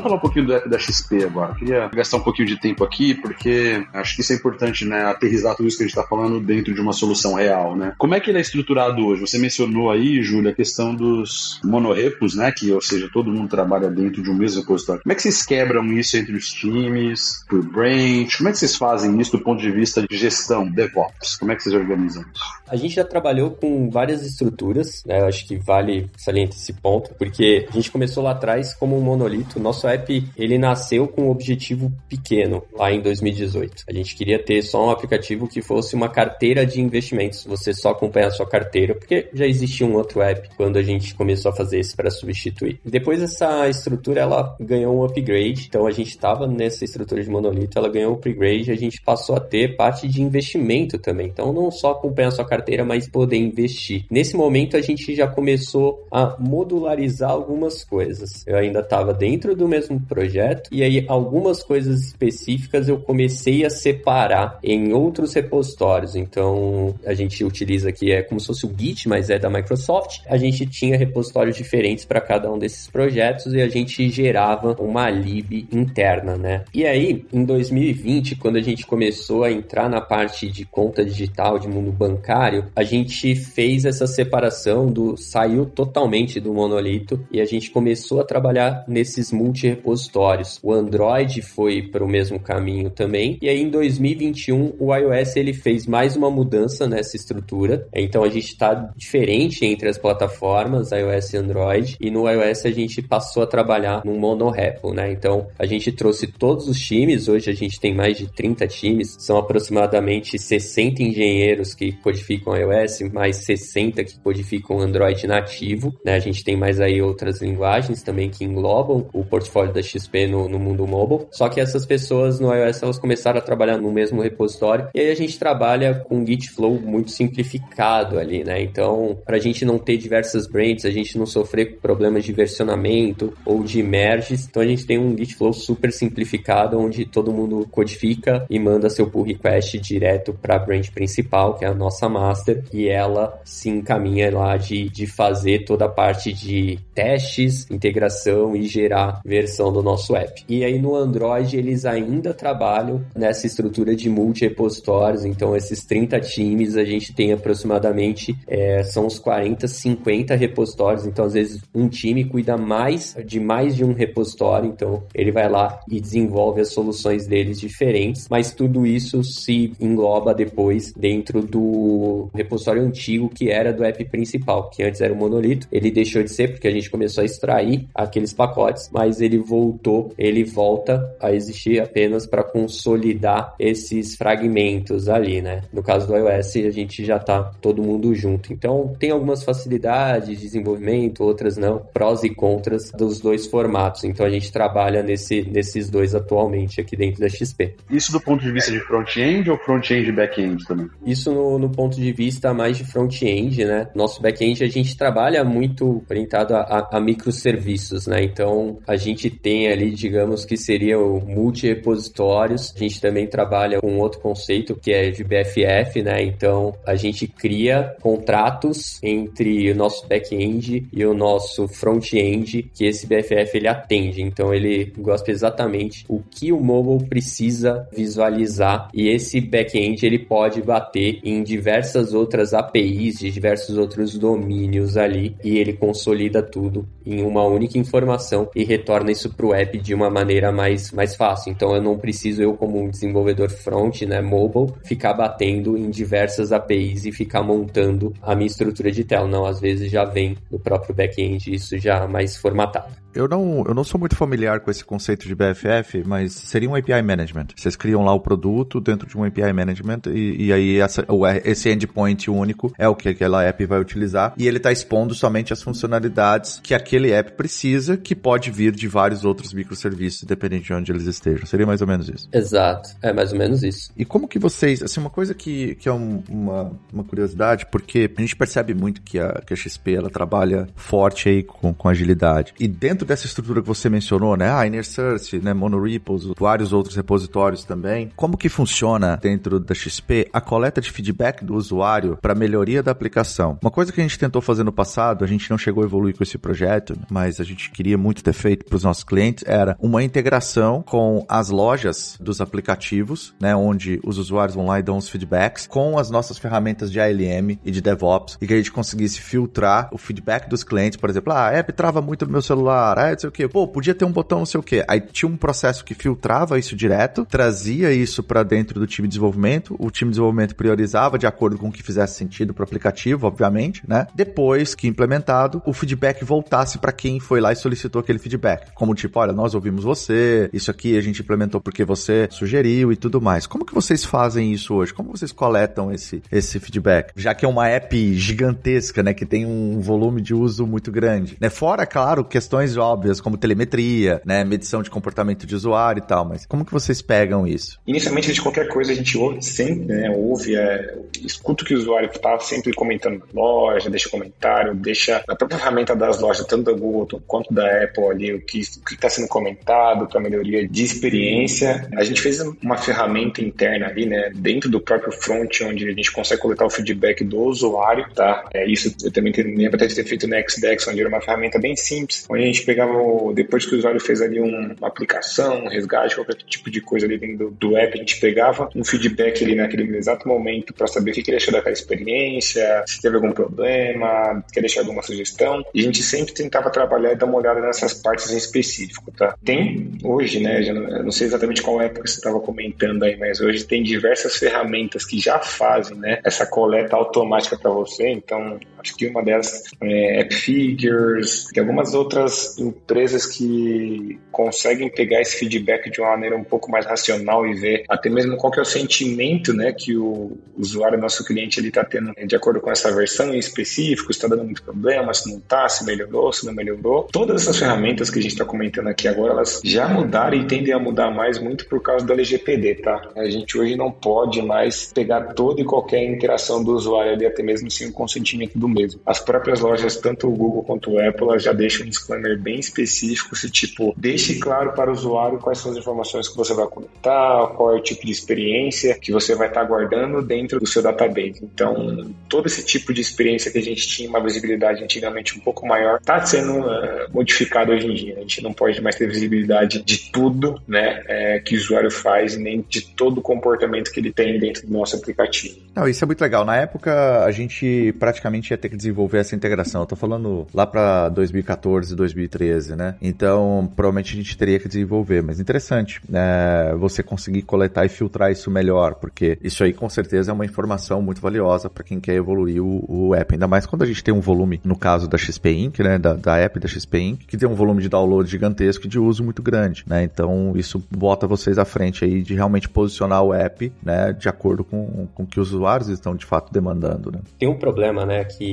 Vamos falar um pouquinho do app da XP agora. Queria gastar um pouquinho de tempo aqui, porque acho que isso é importante, né? Aterrizar tudo isso que a gente está falando dentro de uma solução real, né? Como é que ele é estruturado hoje? Você mencionou aí, Júlia, a questão dos monorepos, né? Que, ou seja, todo mundo trabalha dentro de um mesmo repositório. Como é que vocês quebram isso entre os times, por branch? Como é que vocês fazem isso do ponto de vista de gestão, DevOps? Como é que vocês organizam isso? A gente já trabalhou com várias estruturas, né? Eu acho que vale salientar esse ponto, porque a gente começou lá atrás como um monolito. Nosso app, ele nasceu com um objetivo pequeno lá em 2018. A gente queria ter só um aplicativo que fosse uma carteira de investimentos. Você só acompanha a sua carteira, porque já existia um outro app quando a gente começou a fazer isso para substituir. Depois essa estrutura ela ganhou um upgrade, então a gente estava nessa estrutura de monolito, ela ganhou um upgrade, a gente passou a ter parte de investimento também. Então não só acompanhar a sua carteira, mas poder investir. Nesse momento a gente já começou a modularizar algumas coisas. Eu ainda estava dentro do mesmo projeto e aí algumas coisas específicas eu comecei a separar em outros repositórios. Então a gente utiliza aqui é como se fosse o Git, mas é da Microsoft. A gente tinha repositórios diferentes para cada um desses projetos e a gente gerava uma lib interna, né? E aí, em 2020, quando a gente começou a entrar na parte de conta digital, de mundo bancário, a gente fez essa separação do saiu totalmente do monolito e a gente começou a trabalhar nesses multi-repositórios. O Android foi para o mesmo caminho também. E aí, em 2021, o iOS ele fez mais uma mudança nessa estrutura. Então, a gente está diferente entre as plataformas iOS e Android. E no iOS a gente passou a trabalhar num monorepo, né? Então, a gente trouxe todos os times. Hoje a gente tem mais de 30 times. São aproximadamente 60 engenheiros que codificam iOS, mais 60 que codificam Android nativo. Né? A gente tem mais aí outras linguagens também que englobam o portfólio da XP no, no mundo mobile. Só que essas pessoas no iOS elas começaram a trabalhar no mesmo repositório e aí a gente trabalha com Git Flow muito simplificado ali, né? Então, para a gente não ter diversas branches, a gente não sofrer problemas de versionamento ou de merges, então a gente tem um Git Flow super simplificado onde todo mundo codifica e manda seu pull request direto para a branch principal, que é a nossa master, e ela se encaminha lá de, de fazer toda a parte de testes, integração e gerar versão do nosso app. E aí no Android eles ainda trabalham nessa estrutura de multi-repositórios, então esses 30 times a gente tem aproximadamente, é, são uns 40, 50 repositórios, então às vezes um time cuida mais de mais de um repositório, então ele vai lá e desenvolve as soluções deles diferentes, mas tudo isso se engloba depois dentro do repositório antigo que era do app principal, que antes era o monolito, ele deixou de ser porque a gente começou a extrair aqueles pacotes, mas ele voltou, ele volta a existir apenas para consolidar esses fragmentos ali, né? No caso do iOS, a gente já tá todo mundo junto. Então, tem algumas facilidades de desenvolvimento, outras não, prós e contras dos dois formatos. Então, a gente trabalha nesse, nesses dois atualmente aqui dentro da XP. Isso do ponto de vista de front-end ou front-end e back-end também? Isso no, no ponto de vista mais de front-end, né? Nosso back-end a gente trabalha muito orientado a, a, a microserviços, né? Então, a gente tem ali, digamos que seria o multi-repositórios. A gente também trabalha com outro conceito que é de BFF, né? Então, a gente cria contratos entre o nosso back-end e o nosso front-end que esse BFF ele atende. Então, ele gosta exatamente o que o mobile precisa visualizar e esse back-end ele pode bater em diversas outras APIs de diversos outros domínios ali e ele consolida tudo em uma única informação e retorna isso para o app de uma maneira mais, mais fácil. Então eu não preciso eu como um desenvolvedor front, né, mobile, ficar batendo em diversas APIs e ficar montando a minha estrutura de tela. Não, às vezes já vem no próprio back-end isso já mais formatado. Eu não, eu não sou muito familiar com esse conceito de BFF, mas seria um API Management. Vocês criam lá o produto dentro de um API Management e, e aí essa, esse endpoint único é o que aquela app vai utilizar e ele está expondo somente as funcionalidades que aquele app precisa, que pode vir de vários outros microserviços, dependendo de onde eles estejam. Seria mais ou menos isso. Exato, é mais ou menos isso. E como que vocês, assim, uma coisa que, que é um, uma, uma curiosidade, porque a gente percebe muito que a, que a XP ela trabalha forte aí com, com agilidade. E dentro dessa estrutura que você mencionou, né? Ah, Inner Source, né? Monorepos, vários outros repositórios também. Como que funciona dentro da XP a coleta de feedback do usuário para melhoria da aplicação? Uma coisa que a gente tentou fazer no passado, a gente não chegou a evoluir com esse projeto, mas a gente queria muito ter feito para os nossos clientes, era uma integração com as lojas dos aplicativos, né? Onde os usuários vão lá e dão os feedbacks, com as nossas ferramentas de ALM e de DevOps, e que a gente conseguisse filtrar o feedback dos clientes, por exemplo, ah, a app trava muito no meu celular, ah, não sei o que, pô, podia ter um botão não sei o que. Aí tinha um processo que filtrava isso direto, trazia isso para dentro do time de desenvolvimento, o time de desenvolvimento priorizava de acordo com o que fizesse sentido para o aplicativo, obviamente, né? Depois que implementado, o feedback voltasse para quem foi lá e solicitou aquele feedback. Como tipo, olha, nós ouvimos você, isso aqui a gente implementou porque você sugeriu e tudo mais. Como que vocês fazem isso hoje? Como vocês coletam esse, esse feedback? Já que é uma app gigantesca, né, que tem um volume de uso muito grande, né? Fora, claro, questões óbvias como telemetria, né, medição de comportamento de usuário e tal, mas como que vocês pegam isso? Inicialmente, de qualquer coisa, a gente ouve sempre, né, ouve, é, escuta o que o usuário está sempre comentando na loja, deixa comentário, deixa na própria ferramenta das lojas, tanto da Google quanto da Apple ali, o que está sendo comentado para melhoria de experiência. A gente fez uma ferramenta interna ali, né, dentro do próprio front, onde a gente consegue coletar o feedback do usuário, tá? É, isso eu também lembro até de ter feito no XDex, onde era uma ferramenta bem simples, onde a gente pegava, depois que o usuário fez ali um, uma aplicação, um resgate, qualquer tipo de coisa ali dentro do, do app, a gente pegava um feedback ali naquele exato momento para saber o que, que ele achou daquela experiência, se teve algum problema, quer deixar alguma sugestão. E a gente sempre tentava trabalhar e dar uma olhada nessas partes em específico, tá? Tem hoje, né, já não, não sei exatamente qual época você estava comentando aí, mas hoje tem diversas ferramentas que já fazem, né, essa coleta automática para você. Então, acho que uma delas é AppFigures, tem algumas outras empresas que conseguem pegar esse feedback de uma maneira um pouco mais racional e ver até mesmo qual que é o sentimento, né, que o usuário, nosso cliente, ele está tendo de acordo com essa versão em específico, está dando muito problema, se não está, se melhorou, se não melhorou. Todas essas ferramentas que a gente está comentando aqui agora, elas já mudaram e tendem a mudar mais muito por causa do LGPD, tá? A gente hoje não pode mais pegar toda e qualquer interação do usuário ali, até mesmo sem o consentimento do mesmo. As próprias lojas, tanto o Google quanto o Apple, já deixam um disclaimer bem específico, se tipo, deixe claro para o usuário quais são as informações que você vai conectar, qual é o tipo de experiência que você vai estar guardando dentro do seu database. Então, todo esse tipo de experiência que a gente tinha uma visibilidade antigamente um pouco maior, está sendo uh, modificado hoje em dia. A gente não pode mais ter visibilidade de tudo né, é, que o usuário faz, nem de todo o comportamento que ele tem dentro do nosso aplicativo. Não, isso é muito legal. Na época, a gente praticamente ter que desenvolver essa integração. Eu tô falando lá para 2014, 2013, né? Então, provavelmente a gente teria que desenvolver. Mas interessante é, você conseguir coletar e filtrar isso melhor, porque isso aí com certeza é uma informação muito valiosa para quem quer evoluir o, o, app. Ainda mais quando a gente tem um volume, no caso da XP Inc., né? Da, da app da XP Inc., que tem um volume de download gigantesco e de uso muito grande, né? Então, isso bota vocês à frente aí de realmente posicionar o app, né? De acordo com, com o que os usuários estão de fato demandando, né? Tem um problema, né? Que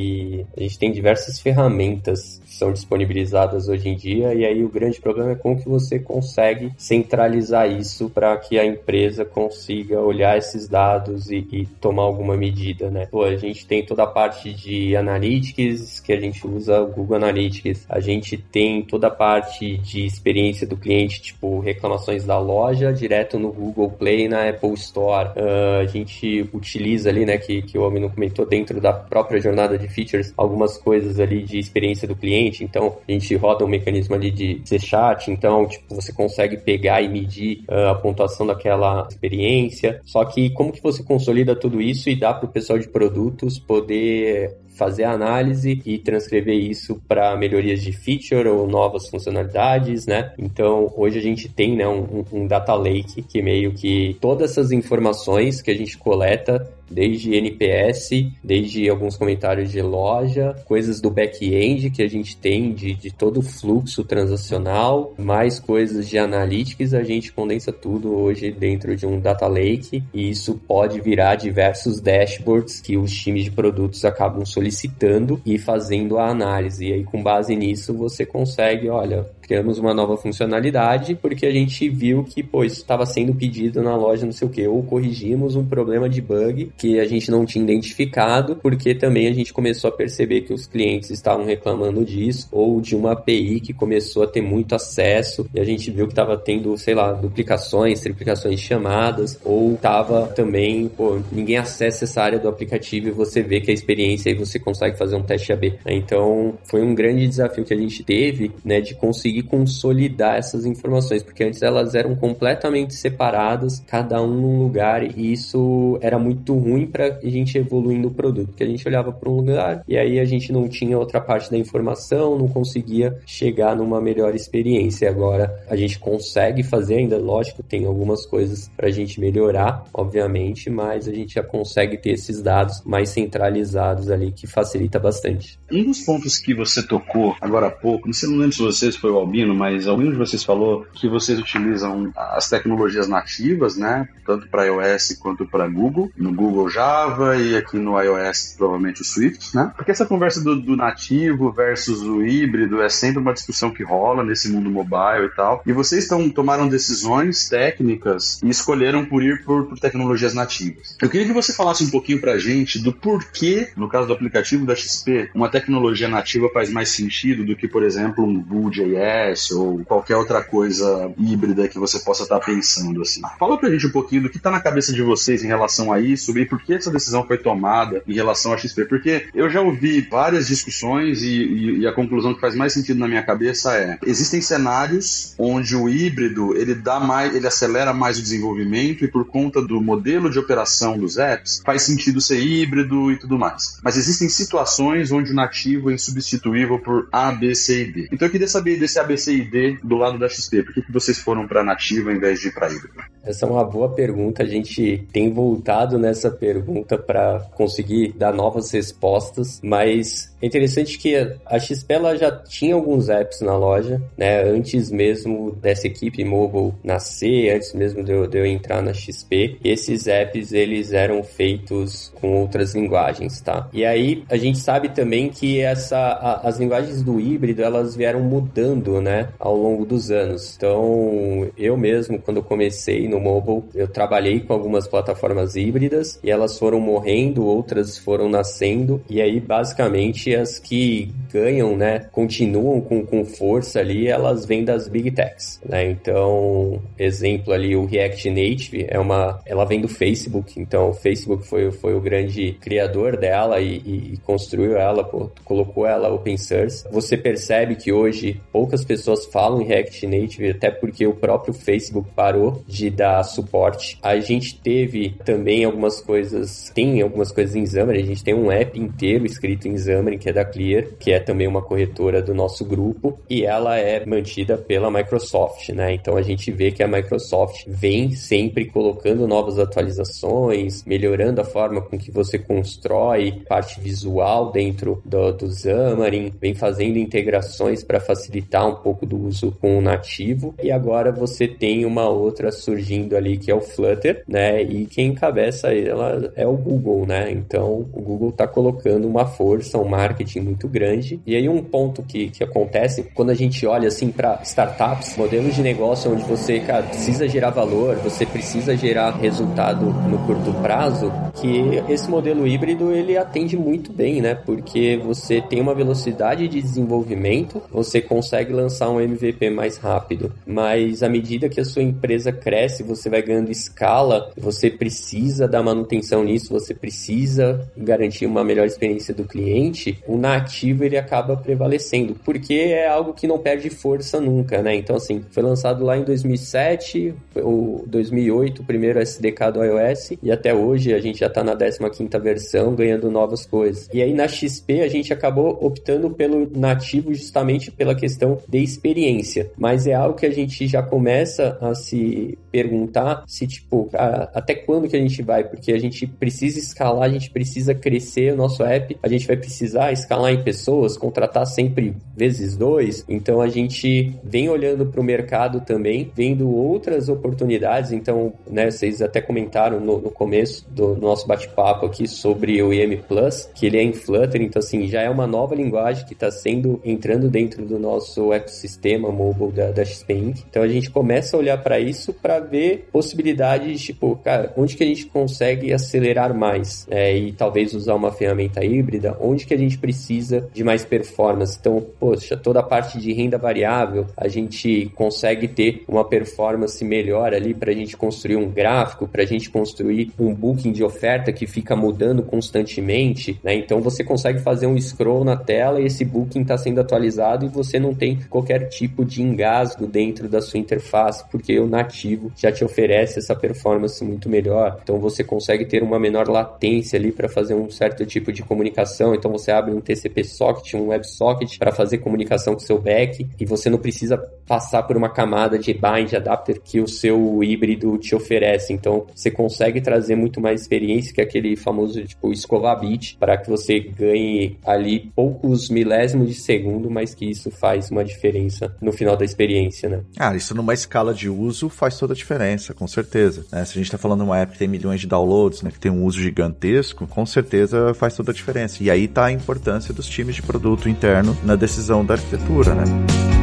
a gente tem diversas ferramentas que são disponibilizadas hoje em dia e aí o grande problema é como que você consegue centralizar isso para que a empresa consiga olhar esses dados e, e, tomar alguma medida, né? Pô, a gente tem toda a parte de analytics que a gente usa o Google Analytics, a gente tem toda a parte de experiência do cliente, tipo reclamações da loja direto no Google Play, na Apple Store, uh, a gente utiliza ali, né, que, que o Omino comentou dentro da própria jornada de features, algumas coisas ali de experiência do cliente. Então, a gente roda um mecanismo ali de C-Chat, então, tipo, você consegue pegar e medir uh, a pontuação daquela experiência. Só que como que você consolida tudo isso e dá para o pessoal de produtos poder fazer a análise e transcrever isso para melhorias de feature ou novas funcionalidades, né? Então, hoje a gente tem né, um, um data lake que meio que todas essas informações que a gente coleta desde NPS, desde alguns comentários de loja, coisas do back-end que a gente tem de, de todo o fluxo transacional, mais coisas de analytics, a gente condensa tudo hoje dentro de um data lake e isso pode virar diversos dashboards que os times de produtos acabam solicitando e fazendo a análise. E aí, com base nisso, você consegue, olha, criamos uma nova funcionalidade porque a gente viu que, pô, isso estava sendo pedido na loja, não sei o que, ou corrigimos um problema de bug que a gente não tinha identificado, porque também a gente começou a perceber que os clientes estavam reclamando disso, ou de uma API que começou a ter muito acesso e a gente viu que estava tendo, sei lá, duplicações, triplicações de chamadas, ou estava também, pô, ninguém acessa essa área do aplicativo e você vê que a experiência aí você consegue fazer um teste AB. Então, foi um grande desafio que a gente teve, né, de conseguir conseguir consolidar essas informações, porque antes elas eram completamente separadas, cada um num lugar, e isso era muito ruim para a gente evoluir no produto, porque a gente olhava para um lugar e aí a gente não tinha outra parte da informação, não conseguia chegar numa melhor experiência. Agora a gente consegue fazer, ainda lógico, tem algumas coisas para a gente melhorar, obviamente, mas a gente já consegue ter esses dados mais centralizados ali que facilita bastante. Um dos pontos que você tocou agora há pouco, não sei, não lembro se você foi o Albino, mas algum de vocês falou que vocês utilizam as tecnologias nativas, né? Tanto para iOS quanto para Google. No Google Java e aqui no iOS provavelmente o Swift, né? Porque essa conversa do, do nativo versus o híbrido é sempre uma discussão que rola nesse mundo mobile e tal. E vocês tomaram decisões técnicas e escolheram por ir por, por tecnologias nativas. Eu queria que você falasse um pouquinho pra gente do porquê, no caso do aplicativo da XP, uma tecnologia nativa faz mais sentido do que, por exemplo, um Vue.js ou qualquer outra coisa híbrida que você possa estar pensando assim. Fala pra gente um pouquinho do que tá na cabeça de vocês em relação a isso e por que essa decisão foi tomada em relação à XP, porque eu já ouvi várias discussões e, e, e a conclusão que faz mais sentido na minha cabeça é: existem cenários onde o híbrido ele dá mais, ele acelera mais o desenvolvimento e por conta do modelo de operação dos apps faz sentido ser híbrido e tudo mais. Mas existem situações onde o nativo é insubstituível por A, B, C e D. Então eu queria saber desse A, B, C e D do lado da XP. Por que, que vocês foram para nativo ao invés de para híbrido? Essa é uma boa pergunta. A gente tem voltado nessa pergunta para conseguir dar novas respostas, mas é interessante que a XP ela já tinha alguns apps na loja, né? Antes mesmo dessa equipe mobile nascer, antes mesmo de eu, de eu entrar na XP, esses apps eles eram feitos com outras linguagens, tá? E aí a gente sabe também que essa, a, as linguagens do híbrido elas vieram mudando, né? Ao longo dos anos. Então eu mesmo quando comecei no mobile eu trabalhei com algumas plataformas híbridas e elas foram morrendo, outras foram nascendo e aí basicamente as que ganham, né, continuam com, com força ali, elas vêm das big techs, né? Então, exemplo ali, o React Native é uma, ela vem do Facebook, então o Facebook foi, foi o grande criador dela e, e, construiu ela, colocou ela open source. Você percebe que hoje poucas pessoas falam em React Native, até porque o próprio Facebook parou de dar suporte. A gente teve também algumas coisas, tem algumas coisas em Xamarin, a gente tem um app inteiro escrito em Xamarin que é da Clear, que é também uma corretora do nosso grupo, e ela é mantida pela Microsoft, né? Então a gente vê que a Microsoft vem sempre colocando novas atualizações, melhorando a forma com que você constrói parte visual dentro do, do Xamarin, vem fazendo integrações para facilitar um pouco do uso com o nativo, e agora você tem uma outra surgindo ali que é o Flutter, né? E quem encabeça ela é o Google, né? Então o Google está colocando uma força, um marketing muito grande. E aí um ponto que, que acontece quando a gente olha assim para startups, modelos de negócio onde você, cara, precisa gerar valor, você precisa gerar resultado no curto prazo, que esse modelo híbrido ele atende muito bem, né? Porque você tem uma velocidade de desenvolvimento, você consegue lançar um MVP mais rápido, mas à medida que a sua empresa cresce, você vai ganhando escala, você precisa dar manutenção nisso, você precisa garantir uma melhor experiência do cliente o nativo ele acaba prevalecendo, porque é algo que não perde força nunca, né? Então, assim, foi lançado lá em 2007, o 2008, o primeiro SDK do iOS, e até hoje a gente já tá na 15 versão, ganhando novas coisas. E aí na XP a gente acabou optando pelo nativo justamente pela questão de experiência, mas é algo que a gente já começa a se perguntar se, tipo, a, até quando que a gente vai, porque a gente precisa escalar, a gente precisa crescer o nosso app, a gente vai precisar escalar em pessoas, contratar sempre vezes dois. Então a gente vem olhando para o mercado também, vendo outras oportunidades. Então, né, vocês até comentaram no, no começo do nosso bate-papo aqui sobre o IM Plus, que ele é em Flutter, então assim, já é uma nova linguagem que está sendo entrando dentro do nosso ecossistema mobile da, da XP Inc. Então a gente começa a olhar para isso para ver possibilidades, tipo, cara, onde que a gente consegue acelerar mais é, e talvez usar uma ferramenta híbrida, onde que a gente precisa de mais performance. Então, poxa, toda a parte de renda variável, a gente consegue ter uma performance melhor ali para a gente construir um gráfico, para a gente construir um booking de oferta que fica mudando constantemente, né? Então você consegue fazer um scroll na tela e esse booking está sendo atualizado e você não tem qualquer tipo de engasgo dentro da sua interface, porque o nativo já te oferece essa performance muito melhor. Então você consegue ter uma menor latência ali para fazer um certo tipo de comunicação. Então você abre um TCP socket, um WebSocket para fazer comunicação com seu back e você não precisa passar por uma camada de bind adapter que o seu híbrido te oferece. Então você consegue trazer muito mais experiência que aquele famoso tipo escovar bit para que você ganhe ali poucos milésimos de segundo, mas que isso faz uma diferença no final da experiência, né? Ah, isso numa escala de uso faz toda diferença, com certeza. Né? Se a gente está falando de uma app que tem milhões de downloads, né, que tem um uso gigantesco, com certeza faz toda a diferença. E aí está a importância dos times de produto interno na decisão da arquitetura, né?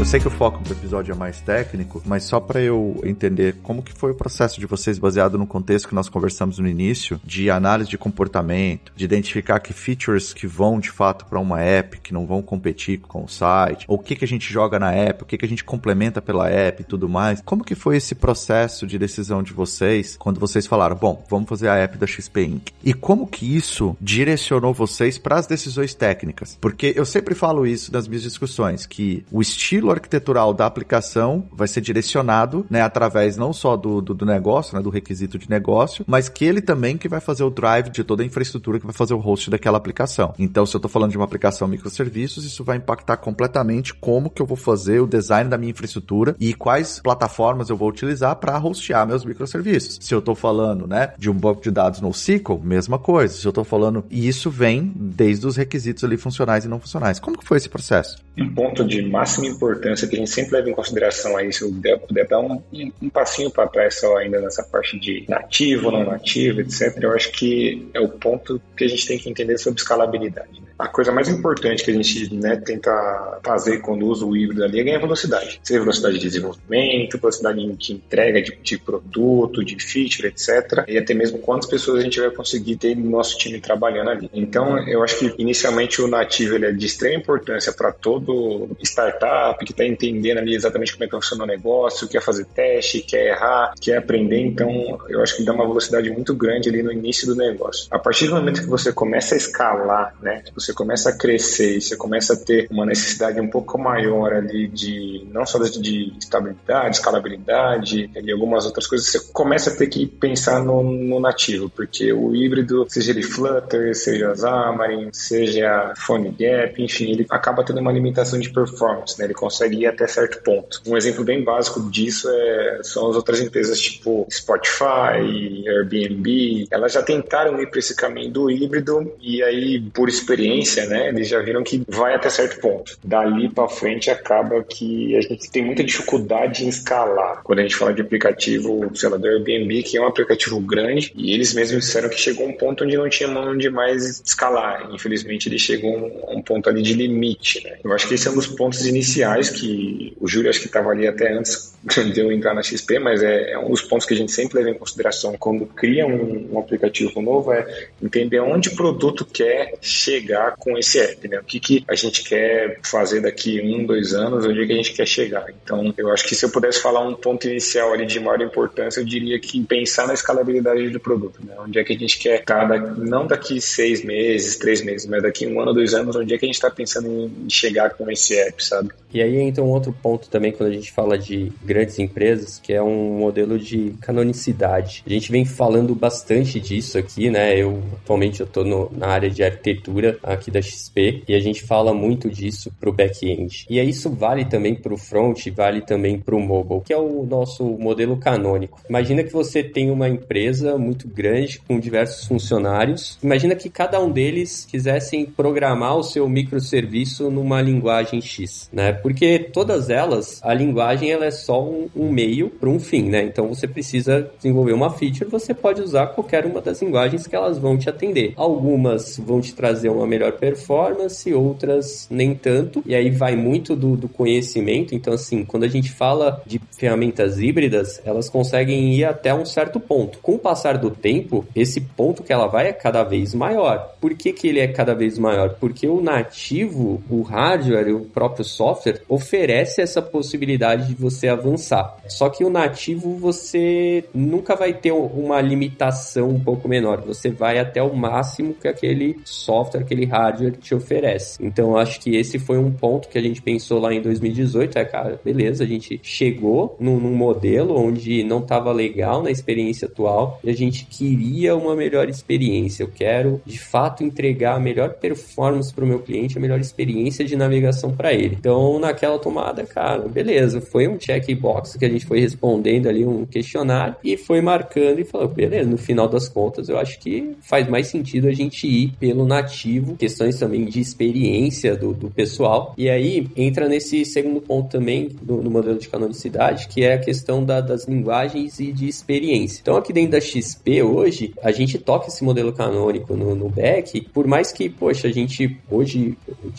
Eu sei que o foco do episódio é mais técnico, mas só para eu entender como que foi o processo de vocês baseado no contexto que nós conversamos no início, de análise de comportamento, de identificar que features que vão de fato para uma app, que não vão competir com o site, ou o que que a gente joga na app, o que que a gente complementa pela app e tudo mais. Como que foi esse processo de decisão de vocês quando vocês falaram, bom, vamos fazer a app da XP Inc. E como que isso direcionou vocês para as decisões técnicas? Porque eu sempre falo isso nas minhas discussões, que o estilo arquitetural da aplicação vai ser direcionado, né, através não só do, do, do, negócio, né, do requisito de negócio, mas que ele também que vai fazer o drive de toda a infraestrutura que vai fazer o host daquela aplicação. Então, se eu estou falando de uma aplicação microserviços, isso vai impactar completamente como que eu vou fazer o design da minha infraestrutura e quais plataformas eu vou utilizar para hostear meus microserviços. Se eu estou falando, né, de um banco de dados no SQL, mesma coisa. Se eu estou falando, e isso vem desde os requisitos ali funcionais e não funcionais. Como que foi esse processo? Um ponto de máxima importância importância que a gente sempre leva em consideração aí, se eu puder dar um, um passinho para trás só ainda nessa parte de nativo, não nativo, etc., eu acho que é o ponto que a gente tem que entender sobre escalabilidade. Né? A coisa mais importante que a gente né, tenta fazer quando usa o híbrido ali é ganhar velocidade. Seja velocidade de desenvolvimento, velocidade de entrega de, de produto, de feature, etc. E até mesmo quantas pessoas a gente vai conseguir ter no nosso time trabalhando ali. Então, eu acho que inicialmente o nativo ele é de extrema importância para todo startup que está entendendo ali exatamente como é que funciona o negócio, quer fazer teste, quer errar, quer aprender. Então, eu acho que dá uma velocidade muito grande ali no início do negócio. A partir do momento que você começa a escalar, né, que você começa a crescer e você começa a ter uma necessidade um pouco maior ali de não só de estabilidade, escalabilidade e algumas outras coisas, você começa a ter que pensar no, no nativo, porque o híbrido, seja ele Flutter, seja Xamarin, seja PhoneGap, enfim, ele acaba tendo uma limitação de performance, né? Ele consegue ir até certo ponto. Um exemplo bem básico disso é, são as outras empresas tipo Spotify, Airbnb. Elas já tentaram ir para esse caminho do híbrido e aí, por experiência, né, eles já viram que vai até certo ponto. Dali para frente acaba que a gente tem muita dificuldade em escalar. Quando a gente fala de aplicativo, sei lá, do Airbnb, que é um aplicativo grande, e eles mesmos disseram que chegou um ponto onde não tinha mão de mais escalar. Infelizmente, ele chegou a um ponto ali de limite. Né? Eu acho que esse é um dos pontos iniciais que o Júlio acho que estava ali até antes de eu entrar na XP, mas é, é, um dos pontos que a gente sempre leva em consideração quando cria um, um, aplicativo novo, é entender onde o produto quer chegar com esse app, né? O que, que a gente quer fazer daqui um, dois anos, onde é que a gente quer chegar. Então, eu acho que se eu pudesse falar um ponto inicial ali de maior importância, eu diria que pensar na escalabilidade do produto, né? Onde é que a gente quer estar, não daqui seis meses, três meses, mas daqui um ano, dois anos, onde é que a gente está pensando em chegar com esse app, sabe? E aí entra um outro ponto também quando a gente fala de grandes empresas, que é um modelo de canonicidade. A gente vem falando bastante disso aqui, né? Eu atualmente eu tô no, na área de arquitetura aqui da XP e a gente fala muito disso pro back-end. E isso vale também pro front, vale também pro mobile, que é o nosso modelo canônico. Imagina que você tem uma empresa muito grande com diversos funcionários. Imagina que cada um deles quisessem programar o seu microserviço numa linguagem X, né? porque todas elas, a linguagem ela é só um, um meio para um fim, né? Então você precisa desenvolver uma feature, você pode usar qualquer uma das linguagens que elas vão te atender. Algumas vão te trazer uma melhor performance, outras nem tanto, e aí vai muito do, do conhecimento. Então, assim, quando a gente fala de ferramentas híbridas, elas conseguem ir até um certo ponto. Com o passar do tempo, esse ponto que ela vai é cada vez maior. Por que, que ele é cada vez maior? Porque o nativo, o hardware, o próprio software oferece essa possibilidade de você avançar. Só que o nativo você nunca vai ter uma limitação um pouco menor. Você vai até o máximo que aquele software, aquele hardware te oferece. Então, acho que esse foi um ponto que a gente pensou lá em 2018, é, cara, beleza, a gente chegou num, num modelo onde não estava legal na experiência atual e a gente queria uma melhor experiência. Eu quero, de fato, entregar a melhor performance para o meu cliente, a melhor experiência de navegação para ele. Então, naquela tomada, cara, beleza, foi um checkbox que a gente foi respondendo ali um questionário e foi marcando e falou, beleza, no final das contas, eu acho que faz mais sentido a gente ir pelo nativo, questões também de experiência do, do pessoal. E aí entra nesse segundo ponto também do, do modelo de canonicidade, que é a questão da, das linguagens e de experiência. Então, aqui dentro da XP hoje, a gente toca esse modelo canônico no, no back, por mais que, poxa, a gente hoje,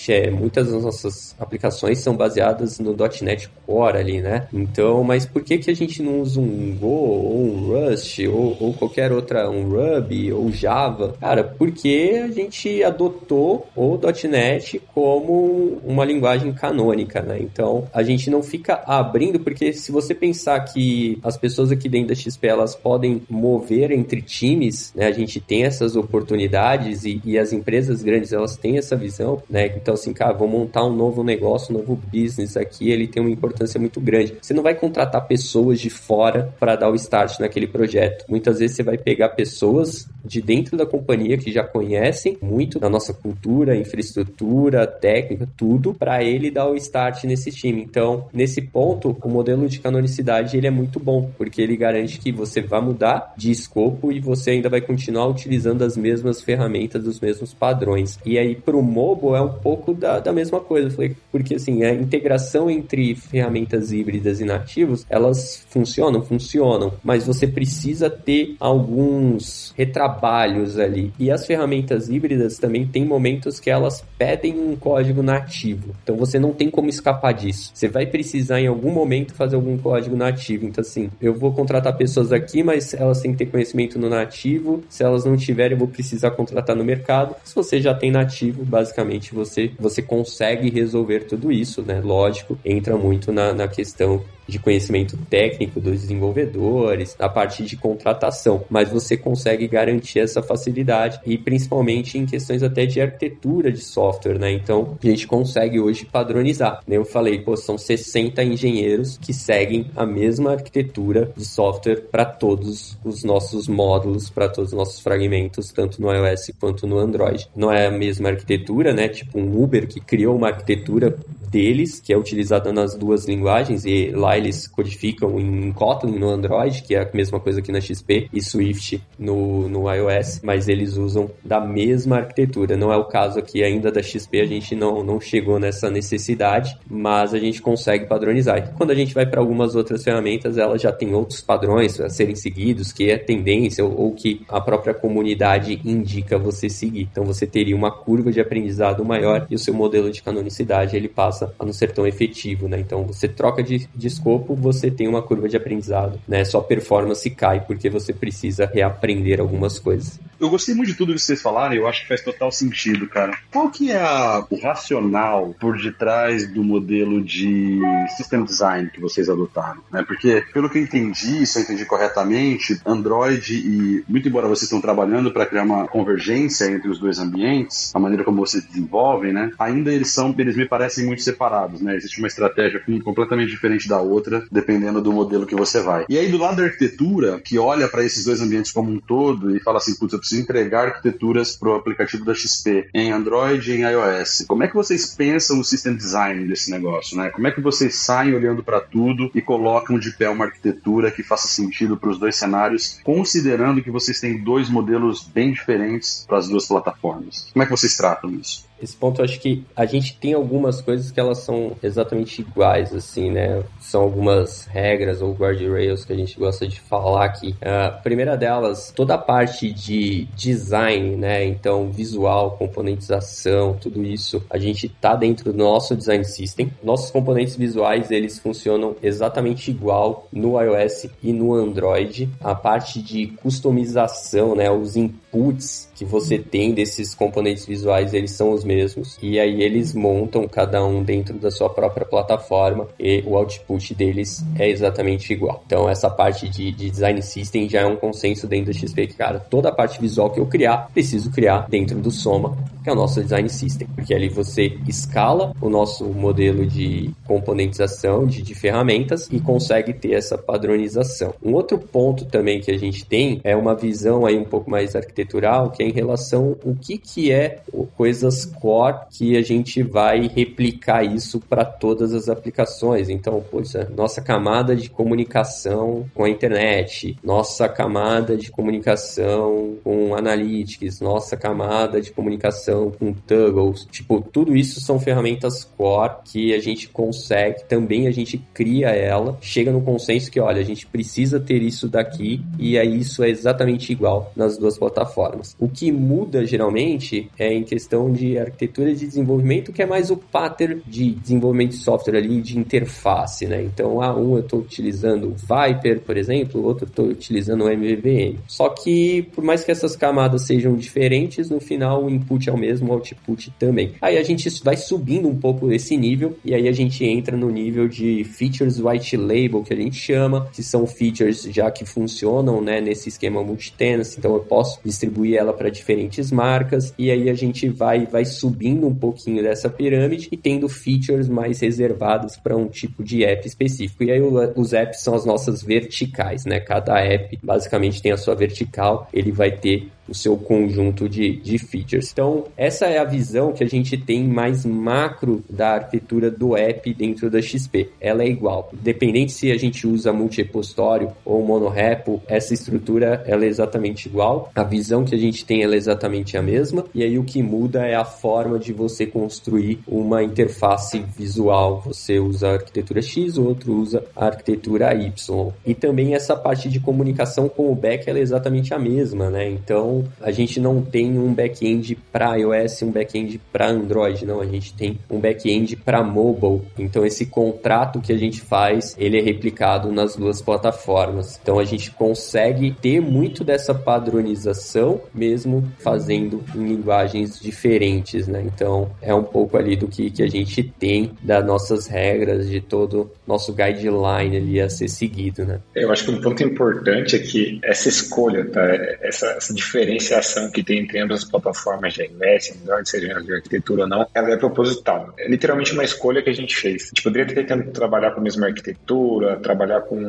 é, muitas das nossas aplicações são baseadas no .NET Core ali, né? Então, mas por que que a gente não usa um Go ou um Rust ou, ou qualquer outra, um Ruby ou Java? Cara, porque a gente adotou o .NET como uma linguagem canônica, né? Então, a gente não fica abrindo, porque se você pensar que as pessoas aqui dentro da XP, elas podem mover entre times, né? A gente tem essas oportunidades e, e as empresas grandes, elas têm essa visão, né? Então, assim, cara, vou montar um novo negócio, um novo business aqui, ele tem uma importância muito grande. Você não vai contratar pessoas de fora para dar o start naquele projeto. Muitas vezes você vai pegar pessoas de dentro da companhia que já conhecem muito da nossa cultura, infraestrutura, técnica, tudo, para ele dar o start nesse time. Então, nesse ponto, o modelo de canonicidade ele é muito bom, porque ele garante que você vai mudar de escopo e você ainda vai continuar utilizando as mesmas ferramentas, os mesmos padrões. E aí, para o mobile, é um pouco da, da mesma coisa, porque assim, a integração entre ferramentas híbridas e nativos, elas funcionam? Funcionam, mas você precisa ter alguns retrabalhos ali. E as ferramentas híbridas também tem momentos que elas pedem um código nativo. Então você não tem como escapar disso. Você vai precisar em algum momento fazer algum código nativo. Então assim, eu vou contratar pessoas aqui, mas elas têm que ter conhecimento no nativo. Se elas não tiverem, eu vou precisar contratar no mercado. Se você já tem nativo, basicamente você você consegue resolver tudo isso, né? Lógico, entra muito na, na questão de conhecimento técnico dos desenvolvedores, da parte de contratação, mas você consegue garantir essa facilidade e principalmente em questões até de arquitetura de software, né? Então, a gente consegue hoje padronizar. Né? Eu falei, pô, são 60 engenheiros que seguem a mesma arquitetura de software para todos os nossos módulos, para todos os nossos fragmentos, tanto no iOS quanto no Android. Não é a mesma arquitetura, né? Tipo um Uber que criou uma arquitetura deles, que é utilizada nas duas linguagens, e lá eles codificam em Kotlin no Android, que é a mesma coisa aqui na XP, e Swift no, no iOS, mas eles usam da mesma arquitetura. Não é o caso aqui ainda da XP, a gente não, não chegou nessa necessidade, mas a gente consegue padronizar. E quando a gente vai para algumas outras ferramentas, ela já tem outros padrões a serem seguidos, que é tendência ou, ou que a própria comunidade indica você seguir. Então você teria uma curva de aprendizado maior e o seu modelo de canonicidade ele passa a não ser tão efetivo, né? Então você troca de, de escopo, você tem uma curva de aprendizado, né? Sua performance cai porque você precisa reaprender algumas coisas. Eu gostei muito de tudo que vocês falaram, eu acho que faz total sentido, cara. Qual que é a, o racional por detrás do modelo de system design que vocês adotaram? Né? Porque, pelo que eu entendi, se eu entendi corretamente, Android e, muito embora vocês estão trabalhando para criar uma convergência entre os dois ambientes, a maneira como vocês desenvolvem, né? Ainda eles são, eles me parecem muito separados, né? Existe uma estratégia completamente diferente da outra, dependendo do modelo que você vai. E aí, do lado da arquitetura, que olha para esses dois ambientes como um todo e fala assim, putz, eu preciso entregar arquiteturas para o aplicativo da XP em Android e em iOS. Como é que vocês pensam o system design desse negócio, né? Como é que vocês saem olhando para tudo e colocam de pé uma arquitetura que faça sentido para os dois cenários, considerando que vocês têm dois modelos bem diferentes para as duas plataformas? Como é que vocês tratam isso? Esse ponto eu acho que a gente tem algumas coisas que elas são exatamente iguais, assim, né? São algumas regras ou guardrails que a gente gosta de falar aqui. A primeira delas, toda a parte de design, né? Então, visual, componentização, tudo isso, a gente tá dentro do nosso design system. Nossos componentes visuais, eles funcionam exatamente igual no iOS e no Android. A parte de customização, né? Os inputs que você tem desses componentes visuais, eles são os mesmos. E aí eles montam cada um dentro da sua própria plataforma e o output deles é exatamente igual. Então essa parte de, de design system já é um consenso dentro do XP que, cara, toda a parte visual que eu criar, preciso criar dentro do Soma que é o nosso design system, porque ali você escala o nosso modelo de componentização de, de ferramentas e consegue ter essa padronização. Um outro ponto também que a gente tem é uma visão aí um pouco mais arquitetural, que é em relação o que que é coisas core que a gente vai replicar isso para todas as aplicações. Então, poxa, nossa camada de comunicação com a internet, nossa camada de comunicação com Analytics, nossa camada de comunicação com Tuggles, tipo, tudo isso são ferramentas core que a gente consegue, também a gente cria ela, chega no consenso que, olha, a gente precisa ter isso daqui e aí isso é exatamente igual nas duas plataformas. O que muda geralmente é em questão de arquitetura de desenvolvimento, que é mais o pattern de desenvolvimento de software ali, de interface, né? Então, ah, um eu estou utilizando o Viper, por exemplo, o outro estou utilizando o MVVM. Só que, por mais que essas camadas sejam diferentes, no final o input é o mesmo, o output também. Aí a gente vai subindo um pouco esse nível e aí a gente entra no nível de features white label, que a gente chama, que são features já que funcionam, né, nesse esquema multi-tenancy, então eu posso distribuir ela para diferentes marcas e aí a gente vai vai subindo um pouquinho dessa pirâmide e tendo features mais reservadas para um tipo de app específico. E aí os apps são as nossas verticais, né? Cada app basicamente tem a sua vertical, ele vai ter o seu conjunto de, de features. Então, essa é a visão que a gente tem mais macro da arquitetura do app dentro da XP. Ela é igual. Independente se a gente usa multi-repositório ou monorepo, essa estrutura ela é exatamente igual. A visão que a gente tem é exatamente a mesma. E aí o que muda é a forma de você construir uma interface visual. Você usa a arquitetura X, o outro usa a arquitetura Y. E também essa parte de comunicação com o back ela é exatamente a mesma, né? Então, a gente não tem um back-end para iOS, um back-end para Android, não, a gente tem um back-end para mobile. Então esse contrato que a gente faz, ele é replicado nas duas plataformas. Então a gente consegue ter muito dessa padronização mesmo fazendo em linguagens diferentes, né? Então é um pouco ali do que, que a gente tem das nossas regras, de todo nosso guideline ali a ser seguido, né? Eu acho que um ponto importante é que essa escolha, tá? Essa, essa diferença diferenciação que tem entre ambas as plataformas de iOS, Android, seja de arquitetura ou não, ela é proposital. É literalmente uma escolha que a gente fez. A gente poderia ter tentado trabalhar com a mesma arquitetura, trabalhar com,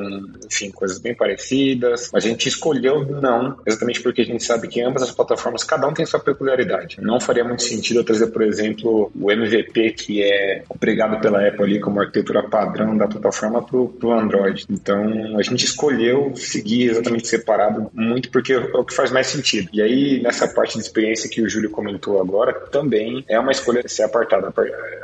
enfim, coisas bem parecidas, mas a gente escolheu não, exatamente porque a gente sabe que ambas as plataformas, cada um tem sua peculiaridade. Não faria muito sentido eu trazer, por exemplo, o MVP, que é empregado pela Apple ali como arquitetura padrão da plataforma, para o Android. Então, a gente escolheu seguir exatamente separado, muito porque é o que faz mais sentido. E aí, nessa parte de experiência que o Júlio comentou agora, também é uma escolha ser apartada.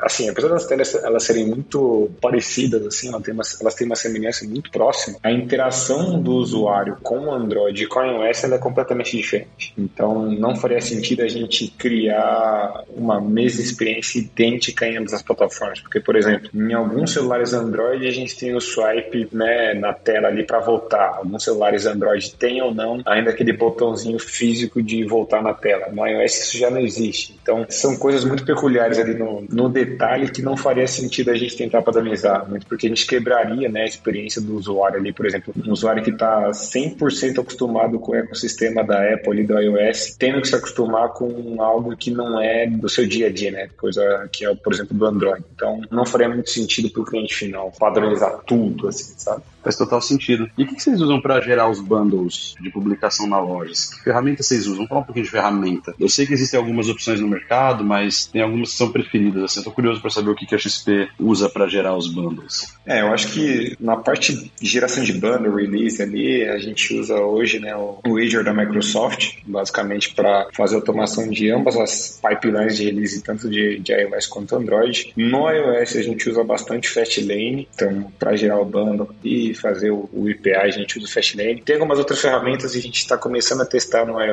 Assim, apesar das telas elas serem muito parecidas, assim, elas têm, uma, elas têm uma semelhança muito próxima, a interação do usuário com o Android e com o iOS é completamente diferente. Então, não faria sentido a gente criar uma mesma experiência idêntica em ambas as plataformas. Porque, por exemplo, em alguns celulares Android a gente tem o swipe né, na tela ali para voltar. Alguns celulares Android têm ou não ainda aquele botãozinho físico físico de voltar na tela. No iOS isso já não existe. Então, são coisas muito peculiares ali no, no detalhe que não faria sentido a gente tentar padronizar, muito porque a gente quebraria né, a experiência do usuário ali, por exemplo, um usuário que está 100% acostumado com o ecossistema da Apple e do iOS, tendo que se acostumar com algo que não é do seu dia a dia, né? Coisa que é, por exemplo, do Android. Então, não faria muito sentido para o cliente final padronizar tudo, assim, sabe? Faz total sentido. E o que vocês usam para gerar os bundles de publicação na loja? Que ferramenta vocês usam? Vamos falar um pouquinho de ferramenta. Eu sei que existem algumas opções no mercado, mas tem algumas que são preferidas. Assim, Estou curioso para saber o que a XP usa para gerar os bundles. É, eu acho que na parte de geração de bundle, release ali, a gente usa hoje né, o Azure da Microsoft, basicamente para fazer automação de ambas as pipelines de release, tanto de, de iOS quanto Android. No iOS a gente usa bastante Fastlane, então para gerar o bundle e fazer o, o IPA, a gente usa o Fastlane. Tem algumas outras ferramentas que a gente está começando a testar no iOS,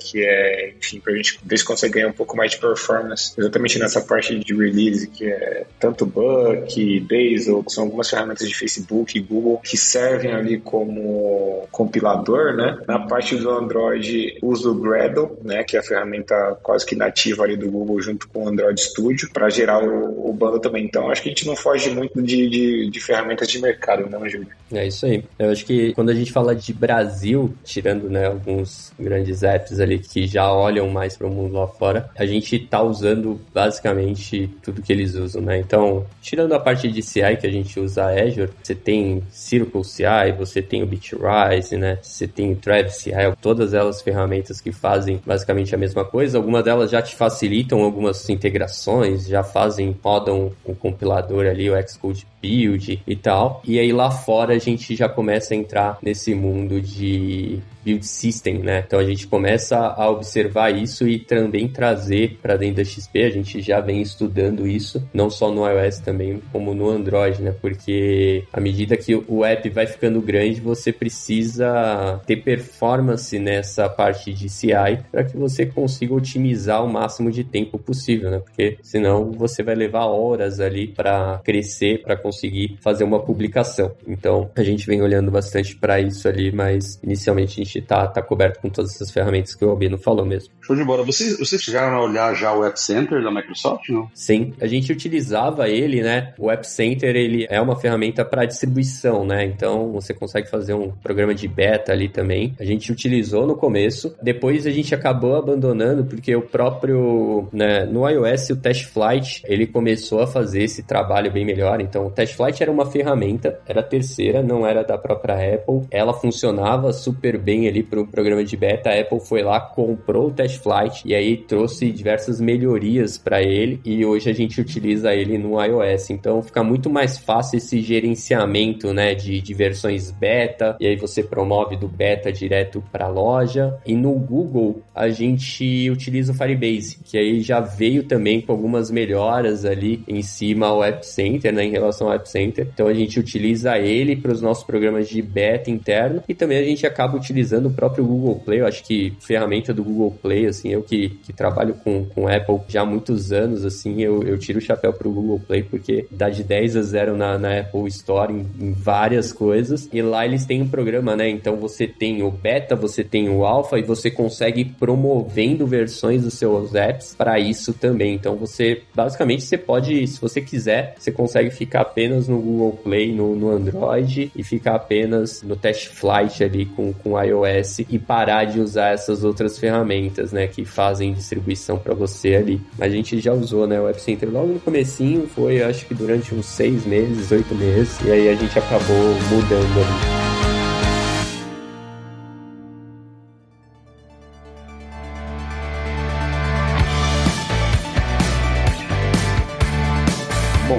que é, enfim, para a gente ver se consegue ganhar um pouco mais de performance, exatamente nessa parte de release, que é tanto Buck, Bazel, que são algumas ferramentas de Facebook e Google que servem ali como compilador, né? Na parte do Android, uso o Gradle, né, que é a ferramenta quase que nativa ali do Google junto com o Android Studio, para gerar o, o bundle também. Então, acho que a gente não foge muito de, de, de ferramentas de mercado, não, Júlio? É isso aí. Eu acho que quando a gente fala de Brasil, tirando né, alguns grandes apps ali que já olham mais para o mundo lá fora, a gente tá usando basicamente tudo que eles usam, né? Então, tirando a parte de CI que a gente usa a Azure, você tem Circle CI, você tem o Bitrise, né? Você tem o Travis CI, todas elas ferramentas que fazem basicamente a mesma coisa. Algumas delas já te facilitam algumas integrações, já fazem, rodam o compilador ali, o Xcode build e tal. E aí lá fora a gente já começa a entrar nesse mundo de build system, né? Então a gente começa a observar isso e também trazer para dentro da XP. A gente já vem estudando isso, não só no iOS também, como no Android, né? Porque à medida que o app vai ficando grande, você precisa ter performance nessa parte de CI para que você consiga otimizar o máximo de tempo possível, né? Porque senão você vai levar horas ali para crescer, para conseguir fazer uma publicação. Então a gente vem olhando bastante para isso ali, mas inicialmente a gente tá, tá coberto com todas essas ferramentas que o Albino falou mesmo. Show de bola. Vocês, vocês chegaram a olhar já o App Center da Microsoft, não? Sim, a gente utilizava ele, né? O App Center, ele é uma ferramenta para distribuição, né? Então, você consegue fazer um programa de beta ali também. A gente utilizou no começo, depois a gente acabou abandonando porque o próprio, né, no iOS o Test Flight, ele começou a fazer esse trabalho bem melhor. Então, o Test Flight era uma ferramenta, era terceira, não era da própria Apple. Ela funcionava super bem ali para o programa de beta. A Apple foi lá, comprou o Test Flight e aí trouxe diversas melhorias para ele e hoje a gente utiliza ele no iOS. Então fica muito mais fácil esse gerenciamento, né, de, de versões beta e aí você promove do beta direto para a loja. E no Google a gente utiliza o Firebase, que aí já veio também com algumas melhoras ali em cima ao App Center, né, em relação ao App Center. Então a gente utiliza ele para os nossos programas de beta interno e também a gente acaba utilizando o próprio Google Play. Eu acho que ferramenta do Google Play, assim, eu que, que trabalho com, com Apple já há muitos anos, assim, eu, eu tiro o chapéu pro Google Play porque dá de 10 a 0 na, na Apple Store em, em várias coisas. E lá eles têm um programa, né? Então você tem o beta, você tem o alpha e você consegue ir promovendo versões dos seus apps para isso também. Então você, basicamente, você pode, se você quiser, você consegue ficar apenas no Google Play, no, no Android e ficar apenas no Test Flight ali com, com iOS e parar de usar essas outras ferramentas, né, que fazem distribuição para você ali. A gente já usou, né, o App Center logo no comecinho, foi acho que durante uns seis meses, oito meses, e aí a gente acabou mudando ali.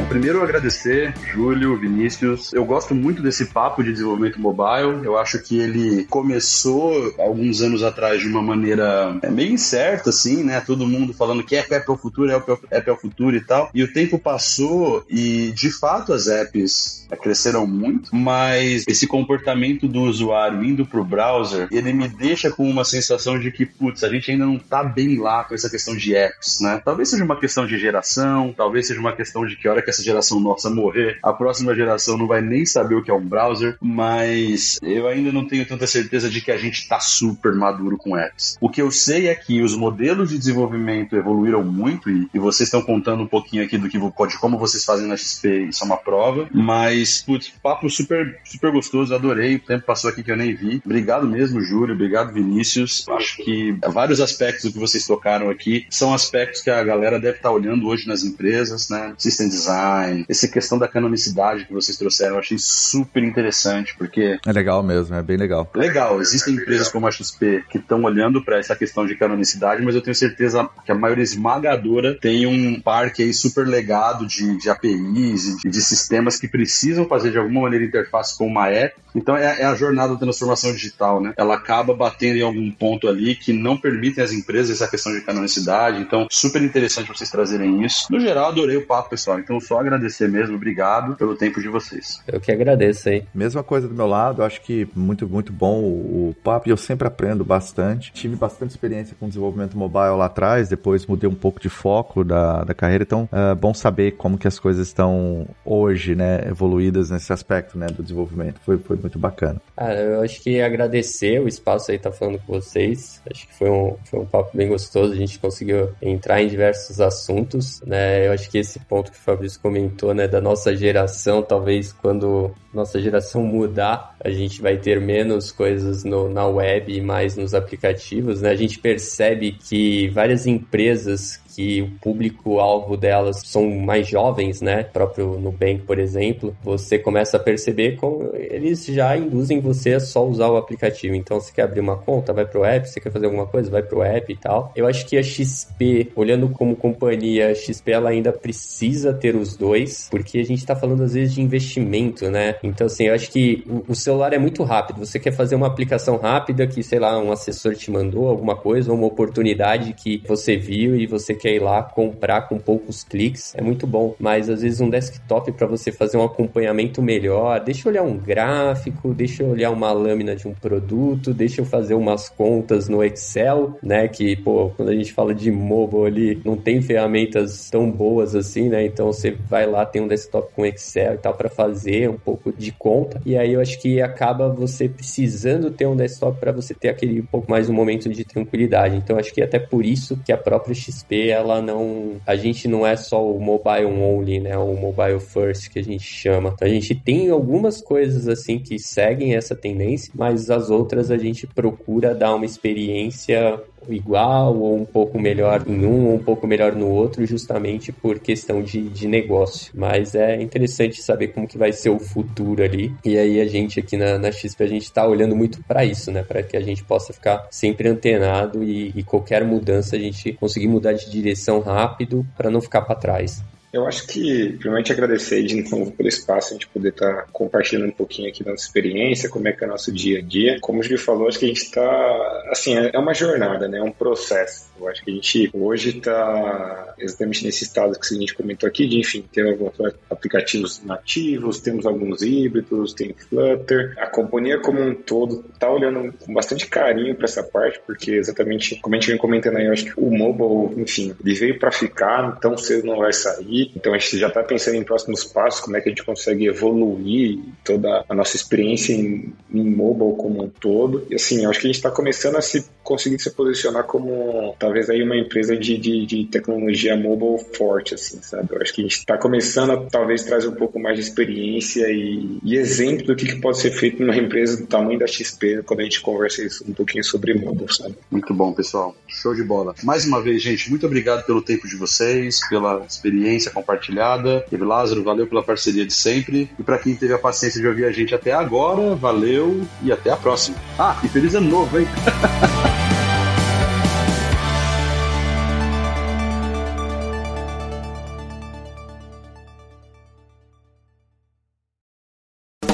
Primeiro agradecer, Júlio, Vinícius. Eu gosto muito desse papo de desenvolvimento mobile. Eu acho que ele começou alguns anos atrás de uma maneira é, meio incerta, assim, né? Todo mundo falando que app é o futuro, app é o futuro e tal. E o tempo passou e, de fato, as apps cresceram muito, mas esse comportamento do usuário indo pro browser, ele me deixa com uma sensação de que, putz, a gente ainda não tá bem lá com essa questão de apps, né? Talvez seja uma questão de geração, talvez seja uma questão de que hora que essa geração nossa morrer, a próxima geração não vai nem saber o que é um browser, mas eu ainda não tenho tanta certeza de que a gente tá super maduro com apps. O que eu sei é que os modelos de desenvolvimento evoluíram muito e, e vocês estão contando um pouquinho aqui do que pode, como vocês fazem na XP, isso é uma prova, mas, putz, papo super, super gostoso, adorei, o tempo passou aqui que eu nem vi. Obrigado mesmo, Júlio, obrigado, Vinícius. Acho que vários aspectos do que vocês tocaram aqui são aspectos que a galera deve estar olhando hoje nas empresas, né? System design, design, essa questão da canonicidade que vocês trouxeram, eu achei super interessante, porque. É legal mesmo, é bem legal. Legal, existem empresas como a XP que estão olhando para essa questão de canonicidade, mas eu tenho certeza que a maioria esmagadora tem um parque aí super legado de, de APIs e de, de, sistemas que precisam fazer de alguma maneira interface com uma app. Então é, é a jornada da transformação digital, né? Ela acaba batendo em algum ponto ali que não permitem às empresas essa questão de canonicidade. Então, super interessante vocês trazerem isso. No geral, adorei o papo, pessoal. Então, só agradecer mesmo, obrigado pelo tempo de vocês. Eu que agradeço aí. Mesma coisa do meu lado, acho que muito, muito bom o, o papo e eu sempre aprendo bastante. Tive bastante experiência com desenvolvimento mobile lá atrás, depois mudei um pouco de foco da, da carreira, então é bom saber como que as coisas estão hoje, né, evoluídas nesse aspecto, né, do desenvolvimento. Foi, foi muito bacana. Ah, eu acho que agradecer o espaço aí estar tá falando com vocês. Acho que foi um, foi um papo bem gostoso, a gente conseguiu entrar em diversos assuntos, né, eu acho que esse ponto que o Fabrício comentou, né, da nossa geração, talvez quando nossa geração mudar, a gente vai ter menos coisas no, na web e mais nos aplicativos, né? A gente percebe que várias empresas que o público-alvo delas são mais jovens, né? Próprio Nubank, por exemplo, você começa a perceber como eles já induzem você a só usar o aplicativo. Então, você quer abrir uma conta, vai pro app, você quer fazer alguma coisa, vai pro app e tal. Eu acho que a XP, olhando como companhia, a XP ela ainda precisa ter os dois, porque a gente tá falando às vezes de investimento, né? Então, assim, eu acho que o celular é muito rápido. Você quer fazer uma aplicação rápida que, sei lá, um assessor te mandou alguma coisa, ou uma oportunidade que você viu e você quer ir lá comprar com poucos cliques, é muito bom. Mas às vezes um desktop para você fazer um acompanhamento melhor, deixa eu olhar um gráfico, deixa eu olhar uma lâmina de um produto, deixa eu fazer umas contas no Excel, né? Que, pô, quando a gente fala de mobile ali, não tem ferramentas tão boas assim, né? Então você vai lá, tem um desktop com Excel e tal para fazer um pouco de conta. E aí eu acho que acaba você precisando ter um desktop para você ter aquele um pouco mais um momento de tranquilidade. Então acho que é até por isso que a própria XP ela não. A gente não é só o mobile only, né? O mobile first que a gente chama. A gente tem algumas coisas assim que seguem essa tendência, mas as outras a gente procura dar uma experiência igual ou um pouco melhor em um ou um pouco melhor no outro, justamente por questão de, de negócio. Mas é interessante saber como que vai ser o futuro ali. E aí a gente aqui na, na XP, a gente está olhando muito para isso, né? Para que a gente possa ficar sempre antenado e, e qualquer mudança a gente conseguir mudar de direção rápido para não ficar para trás. Eu acho que, primeiramente, agradecer de novo pelo espaço, a gente poder estar tá compartilhando um pouquinho aqui da nossa experiência, como é que é o nosso dia a dia. Como o Júlio falou, acho que a gente está, assim, é uma jornada, né? É um processo. Eu acho que a gente hoje está exatamente nesse estado que a gente comentou aqui, de, enfim, ter alguns aplicativos nativos, temos alguns híbridos, tem Flutter. A companhia como um todo está olhando com bastante carinho para essa parte, porque exatamente, como a gente vem comentando aí, eu acho que o mobile, enfim, ele veio para ficar, então cedo não vai sair então a gente já está pensando em próximos passos, como é que a gente consegue evoluir toda a nossa experiência em, em mobile como um todo. E assim, eu acho que a gente está começando a se conseguir se posicionar como talvez aí uma empresa de, de, de tecnologia mobile forte, assim, sabe? Eu acho que a gente está começando a talvez trazer um pouco mais de experiência e, e exemplo do que, que, pode ser feito numa empresa do tamanho da XP quando a gente conversa isso um pouquinho sobre mobile, sabe? Muito bom, pessoal. Show de bola. Mais uma vez, gente, muito obrigado pelo tempo de vocês, pela experiência compartilhada. E Lázaro, valeu pela parceria de sempre. E para quem teve a paciência de ouvir a gente até agora, valeu e até a próxima. Ah, e feliz ano novo, hein?